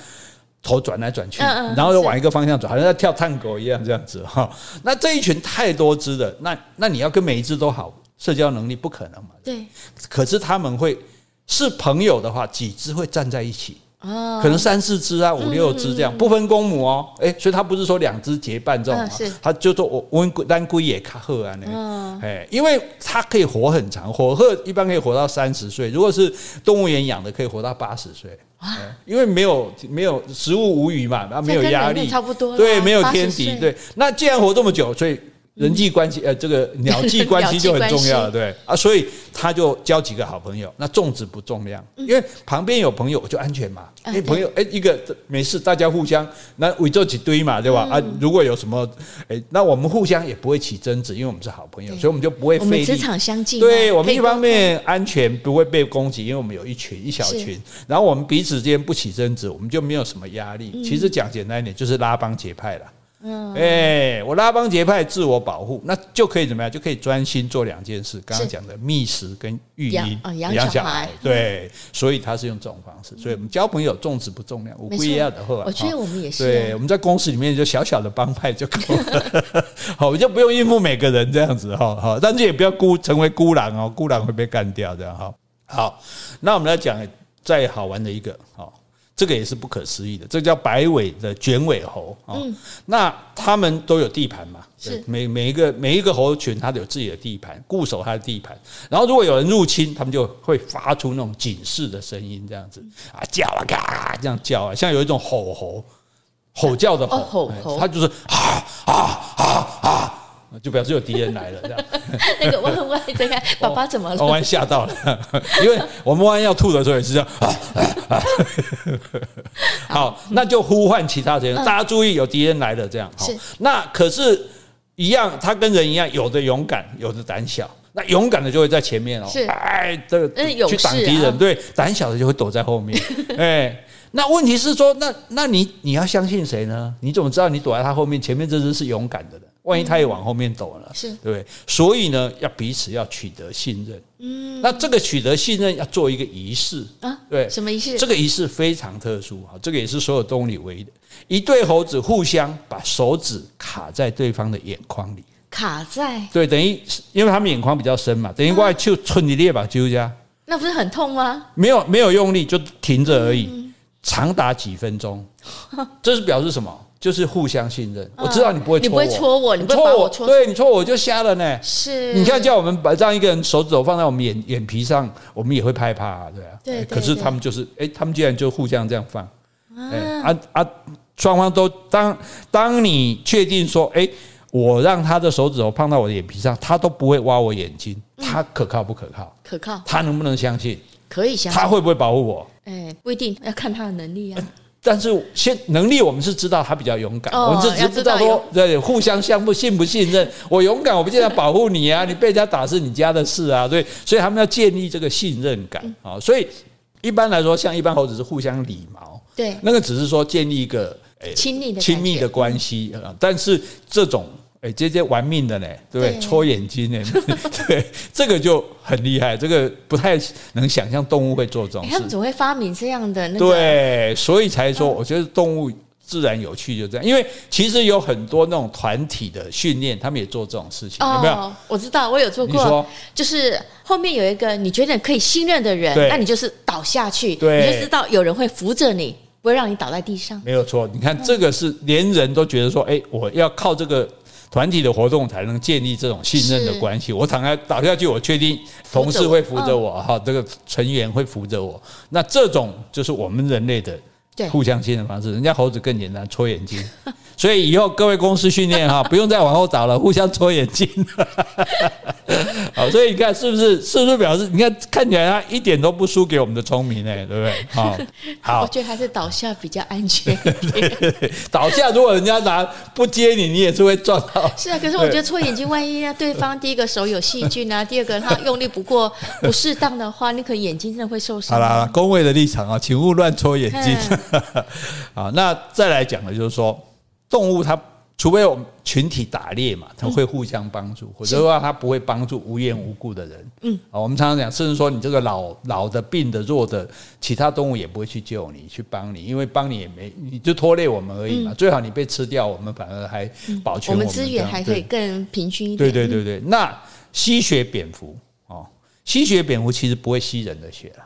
头转来转去，然后又往一个方向转，好像在跳探戈一样这样子哈。那这一群太多只的，那那你要跟每一只都好，社交能力不可能嘛？对。可是他们会是朋友的话，几只会站在一起。哦，可能三四只啊，五六只这样，不分公母哦。哎，所以他不是说两只结伴这种，他就说我我单龟也卡赫啊那个，哎，因为它可以活很长，火鹤一般可以活到三十岁，如果是动物园养的，可以活到八十岁。因为没有没有食物无语嘛，然后没有压力，差不多，对，没有天敌，对。那既然活这么久，所以。人际关系，呃，这个鸟际关系就很重要 了，对啊，所以他就交几个好朋友。那重质不重量，因为旁边有朋友我就安全嘛。哎，朋友，哎，一个没事，大家互相那围坐几堆嘛，对吧？啊，如果有什么，哎，那我们互相也不会起争执，因为我们是好朋友，所以我们就不会费力。职场相近，对我们一方面安全不会被攻击，因为我们有一群一小群，然后我们彼此之间不起争执，我们就没有什么压力。其实讲简单一点，就是拉帮结派了。嗯，哎，我拉帮结派，自我保护，那就可以怎么样？就可以专心做两件事。刚刚讲的觅食跟育婴，养小孩。对，所以他是用这种方式。所以我们交朋友重质不重量，我不一样的话。我觉得我们也是。对，我们在公司里面就小小的帮派就够了。好，就不用应付每个人这样子哈。好，但是也不要孤成为孤狼哦，孤狼会被干掉这样哈。好，那我们来讲再好玩的一个好。这个也是不可思议的，这个叫白尾的卷尾猴啊。嗯、那他们都有地盘嘛？是每每一个每一个猴群，它都有自己的地盘，固守它的地盘。然后如果有人入侵，他们就会发出那种警示的声音，这样子啊叫啊嘎这样叫啊，像有一种吼猴吼叫的吼，哦、吼吼它就是啊啊啊啊。就表示有敌人来了，这样。那个弯弯在看 爸爸怎么了？弯弯吓到了，因为我们弯弯要吐的时候也是这样。好，那就呼唤其他人，大家注意，有敌人来了，这样。好，那可是一样，他跟人一样，有的勇敢，有的胆小。那勇敢的就会在前面哦，是哎，这个去挡敌人。对，胆小的就会躲在后面。哎，那问题是说，那那你你要相信谁呢？你怎么知道你躲在他后面，前面这只是勇敢的人？万一他也往后面走了，是对不对？所以呢，要彼此要取得信任。嗯，那这个取得信任要做一个仪式啊，对，什么仪式？这个仪式非常特殊哈，这个也是所有动物里唯一的。一对猴子互相把手指卡在对方的眼眶里，卡在对，等于因为他们眼眶比较深嘛，等于过来就春你列吧揪家，那不是很痛吗？没有没有用力，就停着而已，长达几分钟，这是表示什么？就是互相信任，我知道你不会戳我，你不会戳我，你戳我，对你戳我就瞎了呢。是，你看叫我们把这样一个人手指头放在我们眼眼皮上，我们也会害怕啊，对啊。对。可是他们就是，哎，他们竟然就互相这样放，哎啊啊，双方都当当你确定说，哎，我让他的手指头碰到我的眼皮上，他都不会挖我眼睛，他可靠不可靠？可靠。他能不能相信？可以相信。他会不会保护我？哎，不一定要看他的能力啊。但是先能力，我们是知道他比较勇敢，哦、我们只知道说对互相相不信不信任。我勇敢，我不见得保护你啊，你被人家打是你家的事啊。对，所以他们要建立这个信任感啊。所以一般来说，像一般猴子是互相礼貌，对，那个只是说建立一个亲密的亲密的关系啊。但是这种。哎，这些玩命的呢，对不对？戳眼睛呢，对，这个就很厉害。这个不太能想象动物会做这种事。他们总会发明这样的那个。对，所以才说，我觉得动物自然有趣就这样。因为其实有很多那种团体的训练，他们也做这种事情，有没有？我知道，我有做过。就是后面有一个你觉得可以信任的人，那你就是倒下去，你就知道有人会扶着你，不会让你倒在地上。没有错，你看这个是连人都觉得说，哎，我要靠这个。团体的活动才能建立这种信任的关系。我躺下倒下去，我确定同事会扶着我，哈，这个成员会扶着我。那这种就是我们人类的互相信任方式。人家猴子更简单，戳眼睛。所以以后各位公司训练哈，不用再往后找了，互相戳眼睛。好，所以你看是不是？是不是表示你看看起来他一点都不输给我们的聪明呢？对不对？好，好，我觉得还是倒下比较安全。倒下，如果人家拿不接你，你也是会撞到。是啊，可是我觉得戳眼睛，万一对方第一个手有细菌啊，第二个他用力不过不适当的话，你可能眼睛真的会受伤。好了，工位的立场啊，请勿乱戳眼睛。好，那再来讲的就是说。动物它除非我们群体打猎嘛，它会互相帮助，否则的话它不会帮助无缘无故的人。嗯，啊，我们常常讲，甚至说你这个老老的、病的、弱的，其他动物也不会去救你、去帮你，因为帮你也没，你就拖累我们而已嘛。最好你被吃掉，我们反而还保全我们，我们资源还可以更平均一点。对对对对，那吸血蝙蝠哦，吸血蝙蝠其实不会吸人的血了。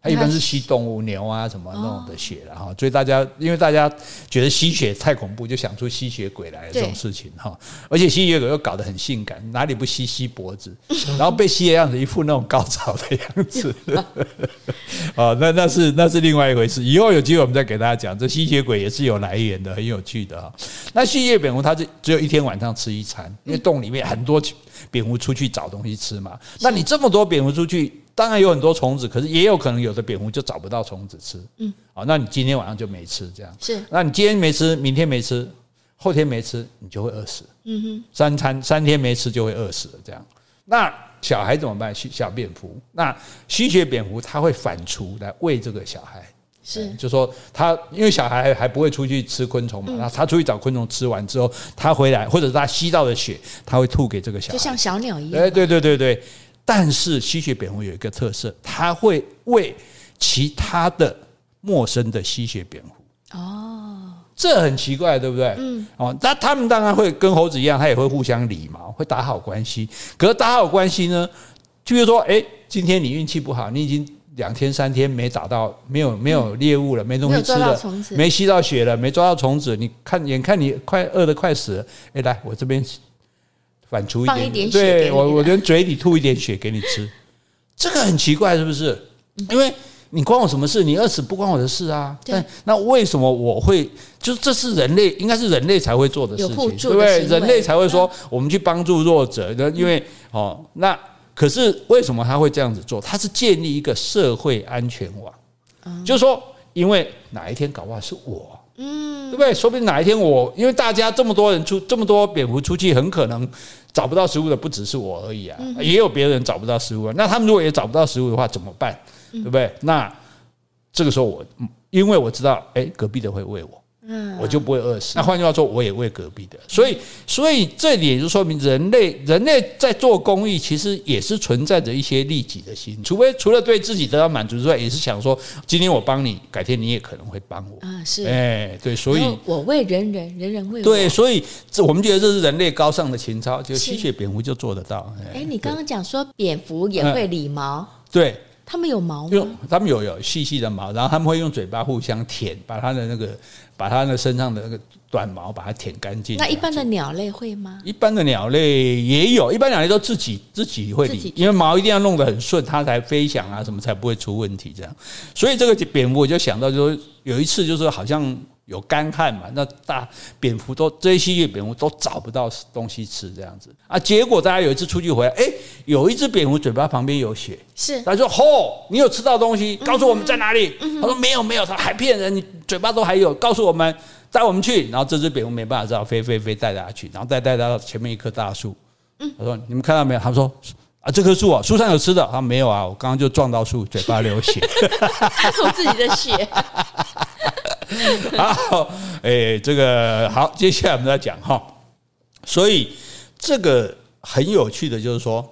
它一般是吸动物、牛啊什么那种的血了哈，所以大家因为大家觉得吸血太恐怖，就想出吸血鬼来这种事情哈。而且吸血鬼又搞得很性感，哪里不吸吸脖子，然后被吸的样子一副那种高潮的样子。啊，那那是那是另外一回事。以后有机会我们再给大家讲，这吸血鬼也是有来源的，很有趣的哈。那吸血蝙蝠它是只有一天晚上吃一餐，因为洞里面很多蝙蝠出去找东西吃嘛。那你这么多蝙蝠出去。当然有很多虫子，可是也有可能有的蝙蝠就找不到虫子吃。嗯，好，那你今天晚上就没吃，这样是。那你今天没吃，明天没吃，后天没吃，你就会饿死。嗯哼，三餐三天没吃就会饿死了，这样。那小孩怎么办？小蝙蝠，那吸血蝙蝠它会反刍来喂这个小孩。是，就说他因为小孩还不会出去吃昆虫嘛，那他出去找昆虫吃完之后，他回来或者是他吸到的血，他会吐给这个小孩，就像小鸟一样。哎，对对对对。但是吸血蝙蝠有一个特色，它会喂其他的陌生的吸血蝙蝠。哦，这很奇怪，对不对？嗯。哦，那他们当然会跟猴子一样，它也会互相礼貌，会打好关系。可是打好关系呢，就比如说，哎，今天你运气不好，你已经两天三天没打到，没有没有猎物了，没东西吃了，没吸到血了，没抓到虫子，你看眼看你快饿得快死了，哎，来我这边。反刍一点，对我，我连嘴里吐一点血给你吃，这个很奇怪，是不是？因为你关我什么事？你饿死不关我的事啊。但那为什么我会？就是这是人类，应该是人类才会做的事情，对不对？人类才会说我们去帮助弱者。那因为哦，那可是为什么他会这样子做？他是建立一个社会安全网，就是说，因为哪一天搞不好是我。嗯，对不对？说不定哪一天我，因为大家这么多人出这么多蝙蝠出去，很可能找不到食物的不只是我而已啊，也有别人找不到食物啊。那他们如果也找不到食物的话，怎么办？对不对？那这个时候我，因为我知道，哎，隔壁的会喂我。嗯，我就不会饿死。那换句话说，我也喂隔壁的。所以，所以这里也就说明，人类人类在做公益，其实也是存在着一些利己的心。除非除了对自己得到满足之外，也是想说，今天我帮你，改天你也可能会帮我。啊，是。哎，对，所以我为人人，人人为我。对，所以这我们觉得这是人类高尚的情操，就吸血蝙蝠就做得到。哎，你刚刚讲说蝙蝠也会理毛，对。他们有毛吗？用他们有有细细的毛，然后他们会用嘴巴互相舔，把它的那个把它那身上的那个短毛把它舔干净。那一般的鸟类会吗？一般的鸟类也有，一般鸟类都自己自己会理，因为毛一定要弄得很顺，它才飞翔啊什么才不会出问题这样。所以这个蝙蝠我就想到，就是有一次就是好像有干旱嘛，那大蝙蝠都这些细菌蝙蝠都找不到东西吃，这样子啊。结果大家有一次出去回来，哎，有一只蝙蝠嘴巴旁边有血，是，他说：“吼，你有吃到东西？告诉我们在哪里？”他说：“没有，没有，他还骗人，你嘴巴都还有，告诉我们，带我们去。”然后这只蝙蝠没办法，只好飞飞飞带大家去，然后带带到前面一棵大树。他说：“你们看到没有？”他说：“啊，这棵树啊，树上有吃的。”他说：“没有啊，我刚刚就撞到树，嘴巴流血，我自己的血。” 好，哎，这个好，接下来我们再讲哈。所以这个很有趣的就是说，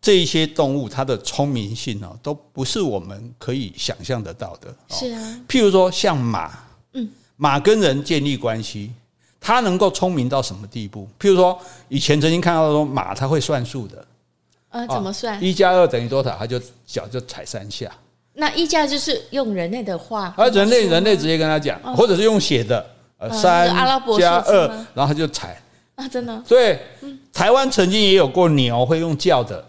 这一些动物它的聪明性哦，都不是我们可以想象得到的。是啊，譬如说像马，嗯，马跟人建立关系，它能够聪明到什么地步？譬如说，以前曾经看到说马它会算数的，呃，怎么算？一加二等于多少？它就脚就踩三下。那一加就是用人类的话，而人类人类直接跟他讲，或者是用写的，呃，三加二，然后他就踩啊，真的。对，台湾曾经也有过牛会用叫的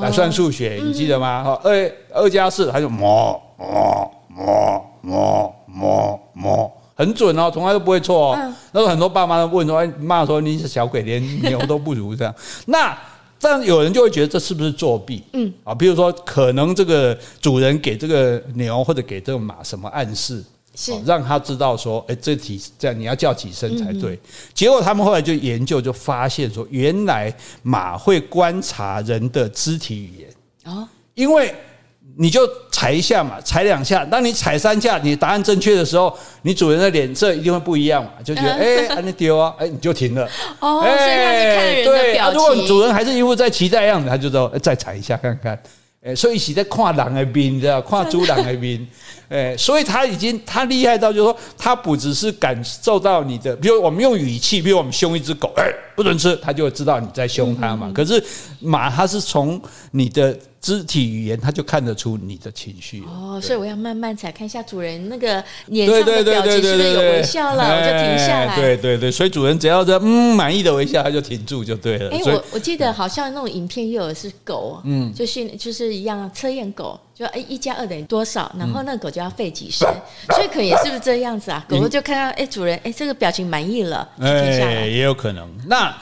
来算数学，你记得吗？二二加四，他就摸摸摸摸摸摸，很准哦，从来都不会错哦。那时候很多爸妈都问说，骂说你是小鬼，连牛都不如这样。那但有人就会觉得这是不是作弊？嗯啊，比如说可能这个主人给这个牛或者给这个马什么暗示，是让他知道说，哎，这几这样你要叫几声才对。结果他们后来就研究，就发现说，原来马会观察人的肢体语言啊，因为。你就踩一下嘛，踩两下。当你踩三下，你答案正确的时候，你主人的脸色一定会不一样嘛，就觉得哎，你丢啊，哎，你就停了。哦，所以他是看人的表情。如果主人还是一副在期待样子，他就说再踩一下看看。哎，所以是在跨狼的兵，你知道，跨猪狼的兵。哎，所以他已经他厉害到，就是说他不只是感受到你的，比如我们用语气，比如我们凶一只狗，哎，不准吃，他就会知道你在凶他嘛。可是马，它是从你的。肢体语言，他就看得出你的情绪哦，所以我要慢慢才看一下主人那个脸上的表情是不是有微笑了，我就停下来。对对对，所以主人只要在嗯满意的微笑，他就停住就对了。哎，我我记得好像那种影片又有是狗，嗯，就是就是一样测验狗，就哎一加二等于多少，然后那个狗就要吠几声，所以可能也是不是这样子啊？狗狗就看到哎主人哎这个表情满意了，就停下来。也有可能。那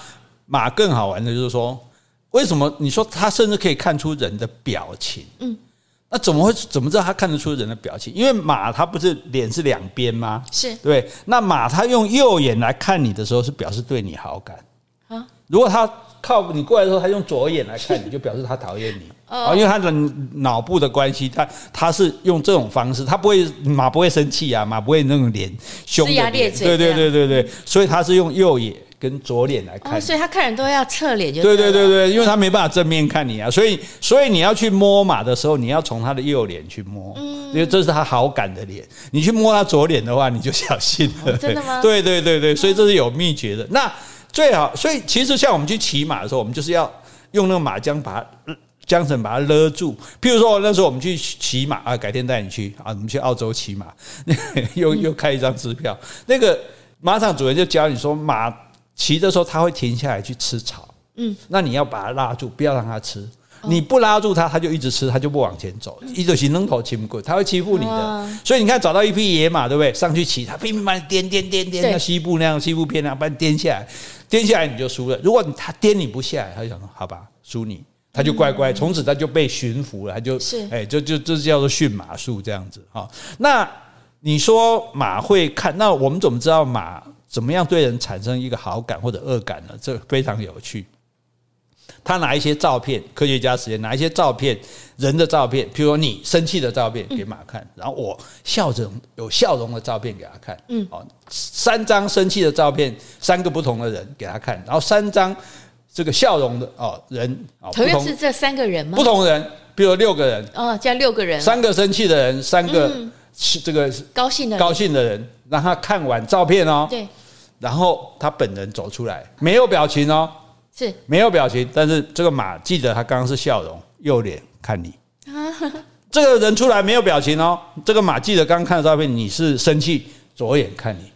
马更好玩的就是说。为什么你说他甚至可以看出人的表情？嗯，那怎么会怎么知道他看得出人的表情？因为马它不是脸是两边吗？是对。那马它用右眼来看你的时候，是表示对你好感啊。如果它靠你过来的时候，它用左眼来看你，就表示它讨厌你啊。因为它的脑部的关系，它它是用这种方式，它不会马不会生气啊，马不会那种脸凶的脸。对对对对对，所以它是用右眼。跟左脸来看，所以他看人都要侧脸，就对对对对，因为他没办法正面看你啊，所以所以你要去摸马的时候，你要从他的右脸去摸，因为这是他好感的脸。你去摸他左脸的话，你就小心了。真的吗？对对对对，所以这是有秘诀的。那最好，所以其实像我们去骑马的时候，我们就是要用那个马缰把它缰绳把它勒住。譬如说那时候我们去骑马啊，改天带你去啊，我们去澳洲骑马，又又开一张支票，那个马场主人就教你说马。骑的时候，它会停下来去吃草。嗯，那你要把它拉住，不要让它吃。你不拉住它，它就一直吃，它就不往前走。一直行扔头欺负，它会欺负你的。所以你看，找到一匹野马，对不对？上去骑，它拼命把你颠颠颠颠，像西部那样，西部片那样把你颠下来，颠下来你就输了。如果它颠你不下来，它就想说：好吧，输你，它就乖乖，从此它就被驯服了，它就哎，就就这叫做驯马术这样子哈。那你说马会看？那我们怎么知道马？怎么样对人产生一个好感或者恶感呢？这非常有趣。他拿一些照片，科学家实验拿一些照片，人的照片，譬如说你生气的照片给马看，然后我笑着有笑容的照片给他看。嗯，哦，三张生气的照片，三个不同的人给他看，然后三张这个笑容的哦人哦，同样是这三个人吗？不同人，比如六个人哦，加六个人，三个生气的人，三个这个高兴的高兴的人，让他看完照片哦。对。然后他本人走出来，没有表情哦，是没有表情。但是这个马记得他刚刚是笑容，右脸看你。这个人出来没有表情哦，这个马记得刚刚看的照片，你是生气，左眼看你。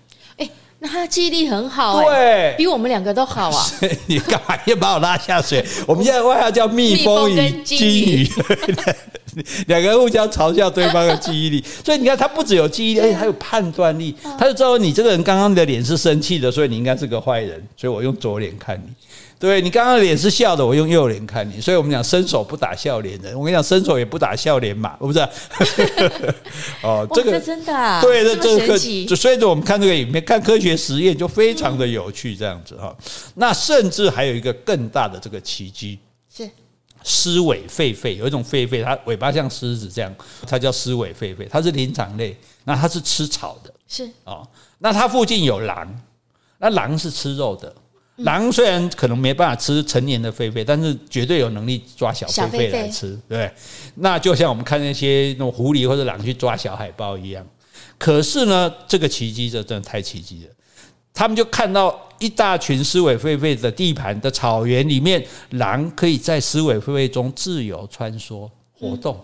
那他记忆力很好，欸，对，比我们两个都好啊！你干嘛又把我拉下水？我们现在外号叫蜜蜂与金鱼，两个人互相嘲笑对方的记忆力。所以你看，他不只有记忆力，而且还有判断力。他就知道你这个人刚刚的脸是生气的，所以你应该是个坏人。所以我用左脸看你。对，你刚刚的脸是笑的，我用右脸看你，所以我们讲伸手不打笑脸人。我跟你讲，伸手也不打笑脸马，不是？哦，这个真的啊，对的，这这个就随着我们看这个影片，看科学实验就非常的有趣，这样子哈。那甚至还有一个更大的这个奇迹，是狮尾狒狒，有一种狒狒，它尾巴像狮子这样，它叫狮尾狒狒，它是灵长类，那它是吃草的，是哦。那它附近有狼，那狼是吃肉的。狼虽然可能没办法吃成年的狒狒，但是绝对有能力抓小狒狒来吃，对。那就像我们看那些那种狐狸或者狼去抓小海豹一样。可是呢，这个奇迹这真的太奇迹了。他们就看到一大群狮尾狒狒的地盘的草原里面，狼可以在狮尾狒狒中自由穿梭活动。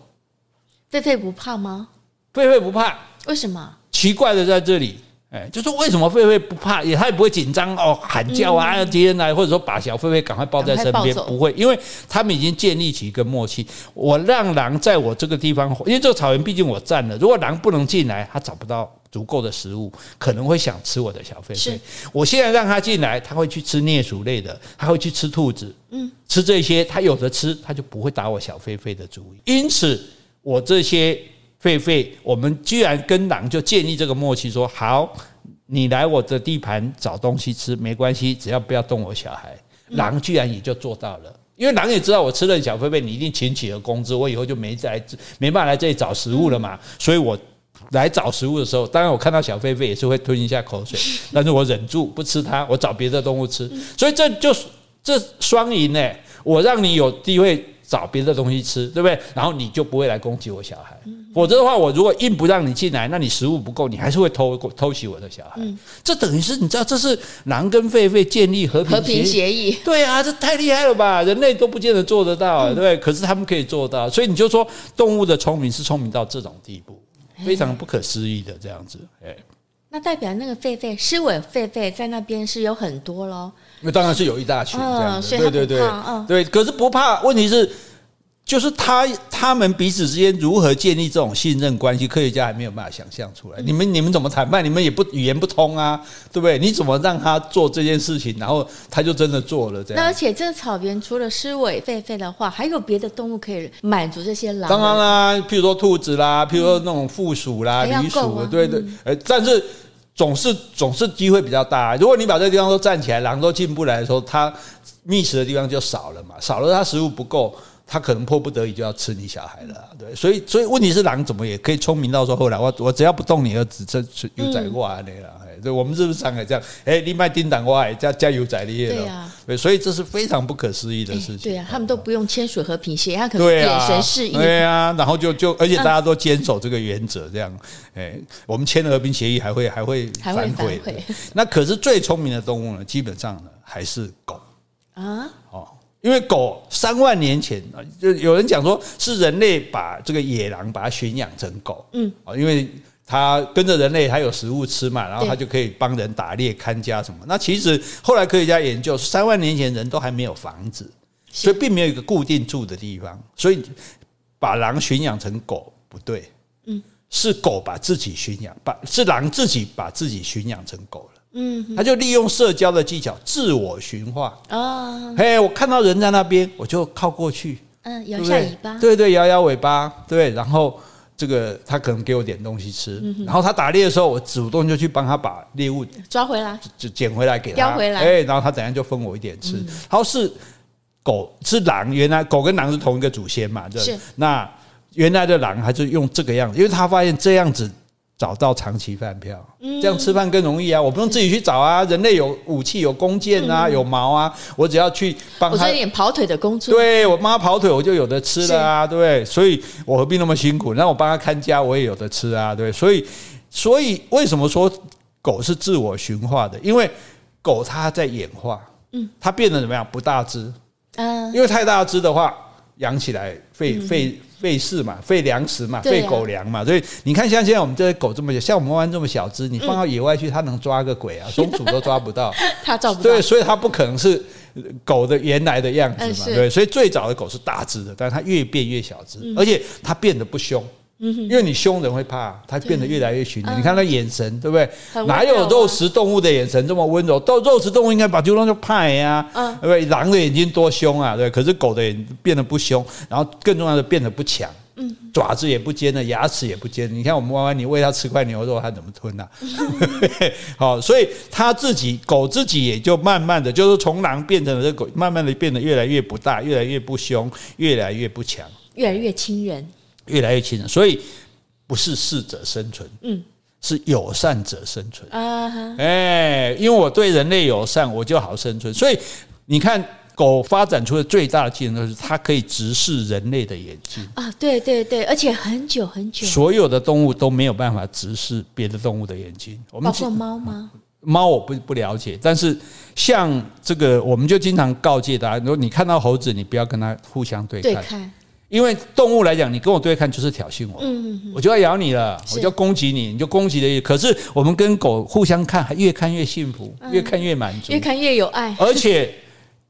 狒狒不怕吗？狒狒不怕，为什么？奇怪的在这里。哎，就是为什么狒狒不怕，也他也不会紧张哦，喊叫啊，敌人来，或者说把小狒狒赶快抱在身边，不会，因为他们已经建立起一个默契。我让狼在我这个地方，因为这个草原毕竟我占了，如果狼不能进来，它找不到足够的食物，可能会想吃我的小狒狒。我现在让它进来，它会去吃啮鼠类的，它会去吃兔子，嗯，吃这些，它有的吃，它就不会打我小狒狒的主意。因此，我这些狒狒，我们居然跟狼就建立这个默契，说好。你来我的地盘找东西吃没关系，只要不要动我小孩。狼居然也就做到了，因为狼也知道我吃了小狒狒，你一定请起了工资，我以后就没在没办法来这里找食物了嘛。所以我来找食物的时候，当然我看到小狒狒也是会吞一下口水，但是我忍住不吃它，我找别的动物吃。所以这就是这双赢呢，我让你有机会。找别的东西吃，对不对？然后你就不会来攻击我小孩。否则的话，我如果硬不让你进来，那你食物不够，你还是会偷偷袭我的小孩。这等于是你知道，这是狼跟狒狒建立和平和平协议。对啊，这太厉害了吧？人类都不见得做得到，对不对？可是他们可以做到，所以你就说动物的聪明是聪明到这种地步，非常不可思议的这样子。哎，那代表那个狒狒，狮尾狒狒在那边是有很多喽。那当然是有一大群这样子，对对对，对。可是不怕，问题是。就是他他们彼此之间如何建立这种信任关系，科学家还没有办法想象出来。你们你们怎么谈判？你们也不语言不通啊，对不对？你怎么让他做这件事情，然后他就真的做了这样？那而且这个草原除了狮尾狒狒的话，还有别的动物可以满足这些狼。当然啦，譬如说兔子啦，譬如说那种负鼠啦、狸鼠，对对。呃，但是总是总是机会比较大。如果你把这个地方都占起来，狼都进不来的时候，它觅食的地方就少了嘛，少了它食物不够。他可能迫不得已就要吃你小孩了，对，所以所以问题是狼怎么也可以聪明到说，后来我我只要不动你儿子，这有仔过啊那了，哎，对，我们是不是上海这样？哎，你卖叮当我加加油仔的业了，对，所以这是非常不可思议的事情。对啊，他们都不用签署和平协议，他可能眼神示意，对啊，然后就就而且大家都坚守这个原则，这样，哎，我们签了和平协议还会还会反悔，那可是最聪明的动物呢，基本上呢还是狗啊，哦。因为狗三万年前啊，就有人讲说是人类把这个野狼把它驯养成狗，嗯，啊，因为它跟着人类，它有食物吃嘛，然后它就可以帮人打猎、看家什么。那其实后来科学家研究，三万年前人都还没有房子，所以并没有一个固定住的地方，所以把狼驯养成狗不对，嗯，是狗把自己驯养，把是狼自己把自己驯养成狗了。嗯，他就利用社交的技巧，自我驯化。哦，嘿，我看到人在那边，我就靠过去。嗯，摇下尾巴。对对，摇摇尾巴。对，然后这个他可能给我点东西吃，然后他打猎的时候，我主动就去帮他把猎物抓回来，就捡回来给他。叼回来。哎，然后他等下就分我一点吃。然后是狗是狼，原来狗跟狼是同一个祖先嘛？是。那原来的狼还是用这个样子，因为他发现这样子。找到长期饭票，这样吃饭更容易啊！我不用自己去找啊，人类有武器、有弓箭啊、有矛啊，我只要去帮他。我做一点跑腿的工作，对，我帮他跑腿，我就有的吃了啊，对不对？所以我何必那么辛苦？那我帮他看家，我也有的吃啊，对。所以，所以为什么说狗是自我驯化的？因为狗它在演化，嗯，它变得怎么样？不大只，嗯，因为太大只的话，养起来费费。费事嘛，费粮食嘛，费狗粮嘛，所以你看，像现在我们这些狗这么小，像我们弯弯这么小只，你放到野外去，它能抓个鬼啊，松鼠都抓不到。它抓不到。对，所以它不可能是狗的原来的样子嘛，对，所以最早的狗是大只的，但是它越变越小只，嗯。而且它变得不凶。因为你凶人会怕，它变得越来越驯。你看那眼神，对不对？哪有肉食动物的眼神这么温柔？到肉食动物应该把就怕呀，嗯对不对？狼的眼睛多凶啊，对。可是狗的眼变得不凶，然后更重要的变得不强，爪子也不尖了，牙齿也不尖。你看我们弯弯，你喂它吃块牛肉，它怎么吞啊？好，所以它自己狗自己也就慢慢的，就是从狼变成了这狗，慢慢的变得越来越不大，越来越不凶，越来越不强。越来越亲人，越来越亲人，所以不是适者生存，嗯，是友善者生存。啊哈，哎，因为我对人类友善，我就好生存。所以你看，狗发展出的最大的技能就是它可以直视人类的眼睛。啊，对对对，而且很久很久，所有的动物都没有办法直视别的动物的眼睛。我们包括猫吗？猫我不不了解，但是像这个，我们就经常告诫大家：如果你看到猴子，你不要跟它互相对看。对看，因为动物来讲，你跟我对看就是挑衅我，嗯，我就要咬你了，我就攻击你，你就攻击的。可是我们跟狗互相看，还越看越幸福，越看越满足。越，看越有爱，而且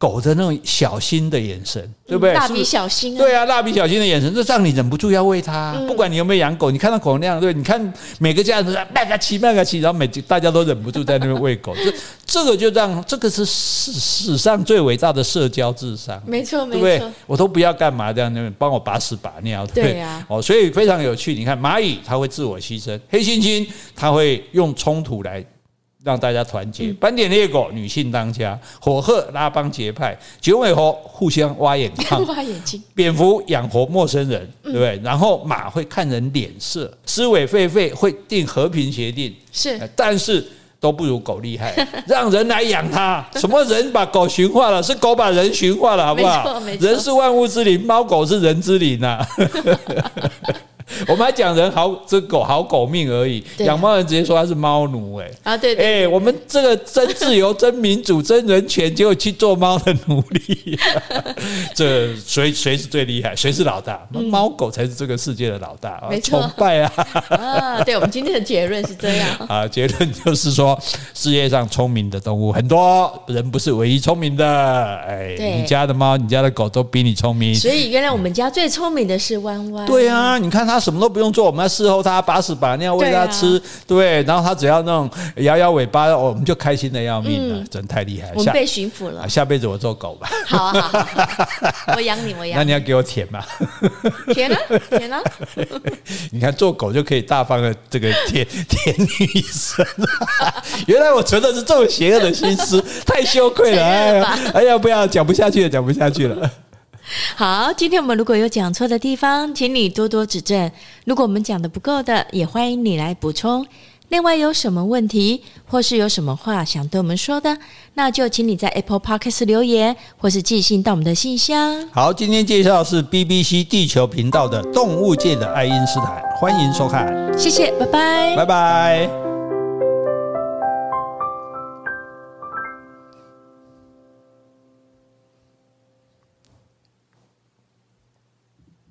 狗的那种小心的眼神，对不对？蜡笔小新啊，对啊，蜡笔小新的眼神，这让你忍不住要喂它。不管你有没有养狗，你看到狗那样，对，你看每个家人都在卖个气，卖个气，然后每大家都忍不住在那边喂狗。这这个就让这个是史史上最伟大的社交智商。没错没对不对错，？我都不要干嘛这样，那帮我把屎把尿，对呀对啊哦，所以非常有趣。你看蚂蚁它会自我牺牲，黑猩猩它会用冲突来让大家团结，斑点猎狗女性当家，火鹤拉帮结派，九尾猴互相挖眼眶，挖眼睛，蝙蝠养活陌生人，对不对？然后马会看人脸色，狮尾狒狒会订和平协定，是。呃但是都不如狗厉害，让人来养它。什么人把狗驯化了？是狗把人驯化了，好不好？没错没错。人是万物之灵，猫狗是人之灵啊。我们还讲人好，这狗好狗命而已。养猫人直接说他是猫奴，哎。啊，对哎、对，我们这个真自由、真民主、真人权，结果去做猫的奴隶，这谁谁是最厉害？谁是老大？猫狗才是这个世界的老大啊！崇拜啊！啊，对，我们今天的结论是这样，啊，结论就是说，世界上聪明的动物很多，人不是唯一聪明的。哎，对你家的猫、你家的狗都比你聪明。所以原来我们家最聪明的是弯弯，对啊，你看它什么都不用做，我们要伺候他，把屎把尿喂对啊它吃，对，然后他只要那种摇摇尾巴，我们就开心的要命了，真太厉害。我们被驯服了啊，，下辈子我做狗吧，好啊，好我养你，我养那你要给我舔嘛？你，天啊舔啊，你看做狗就可以大方的这个舔 舔女生，原来我存的是这么邪恶的心思，太羞愧了！哎呀，哎呀，不要讲不下去了，讲不下去了。好，今天我们如果有讲错的地方，请你多多指正。如果我们讲的不够的，也欢迎你来补充。另外，有什么问题，或是有什么话想对我们说的，那就请你在 Apple Podcast 留言，或是寄信到我们的信箱。好，今天介绍是 BBC 地球频道的动物界的爱因斯坦，欢迎收看，谢谢，拜拜。拜拜。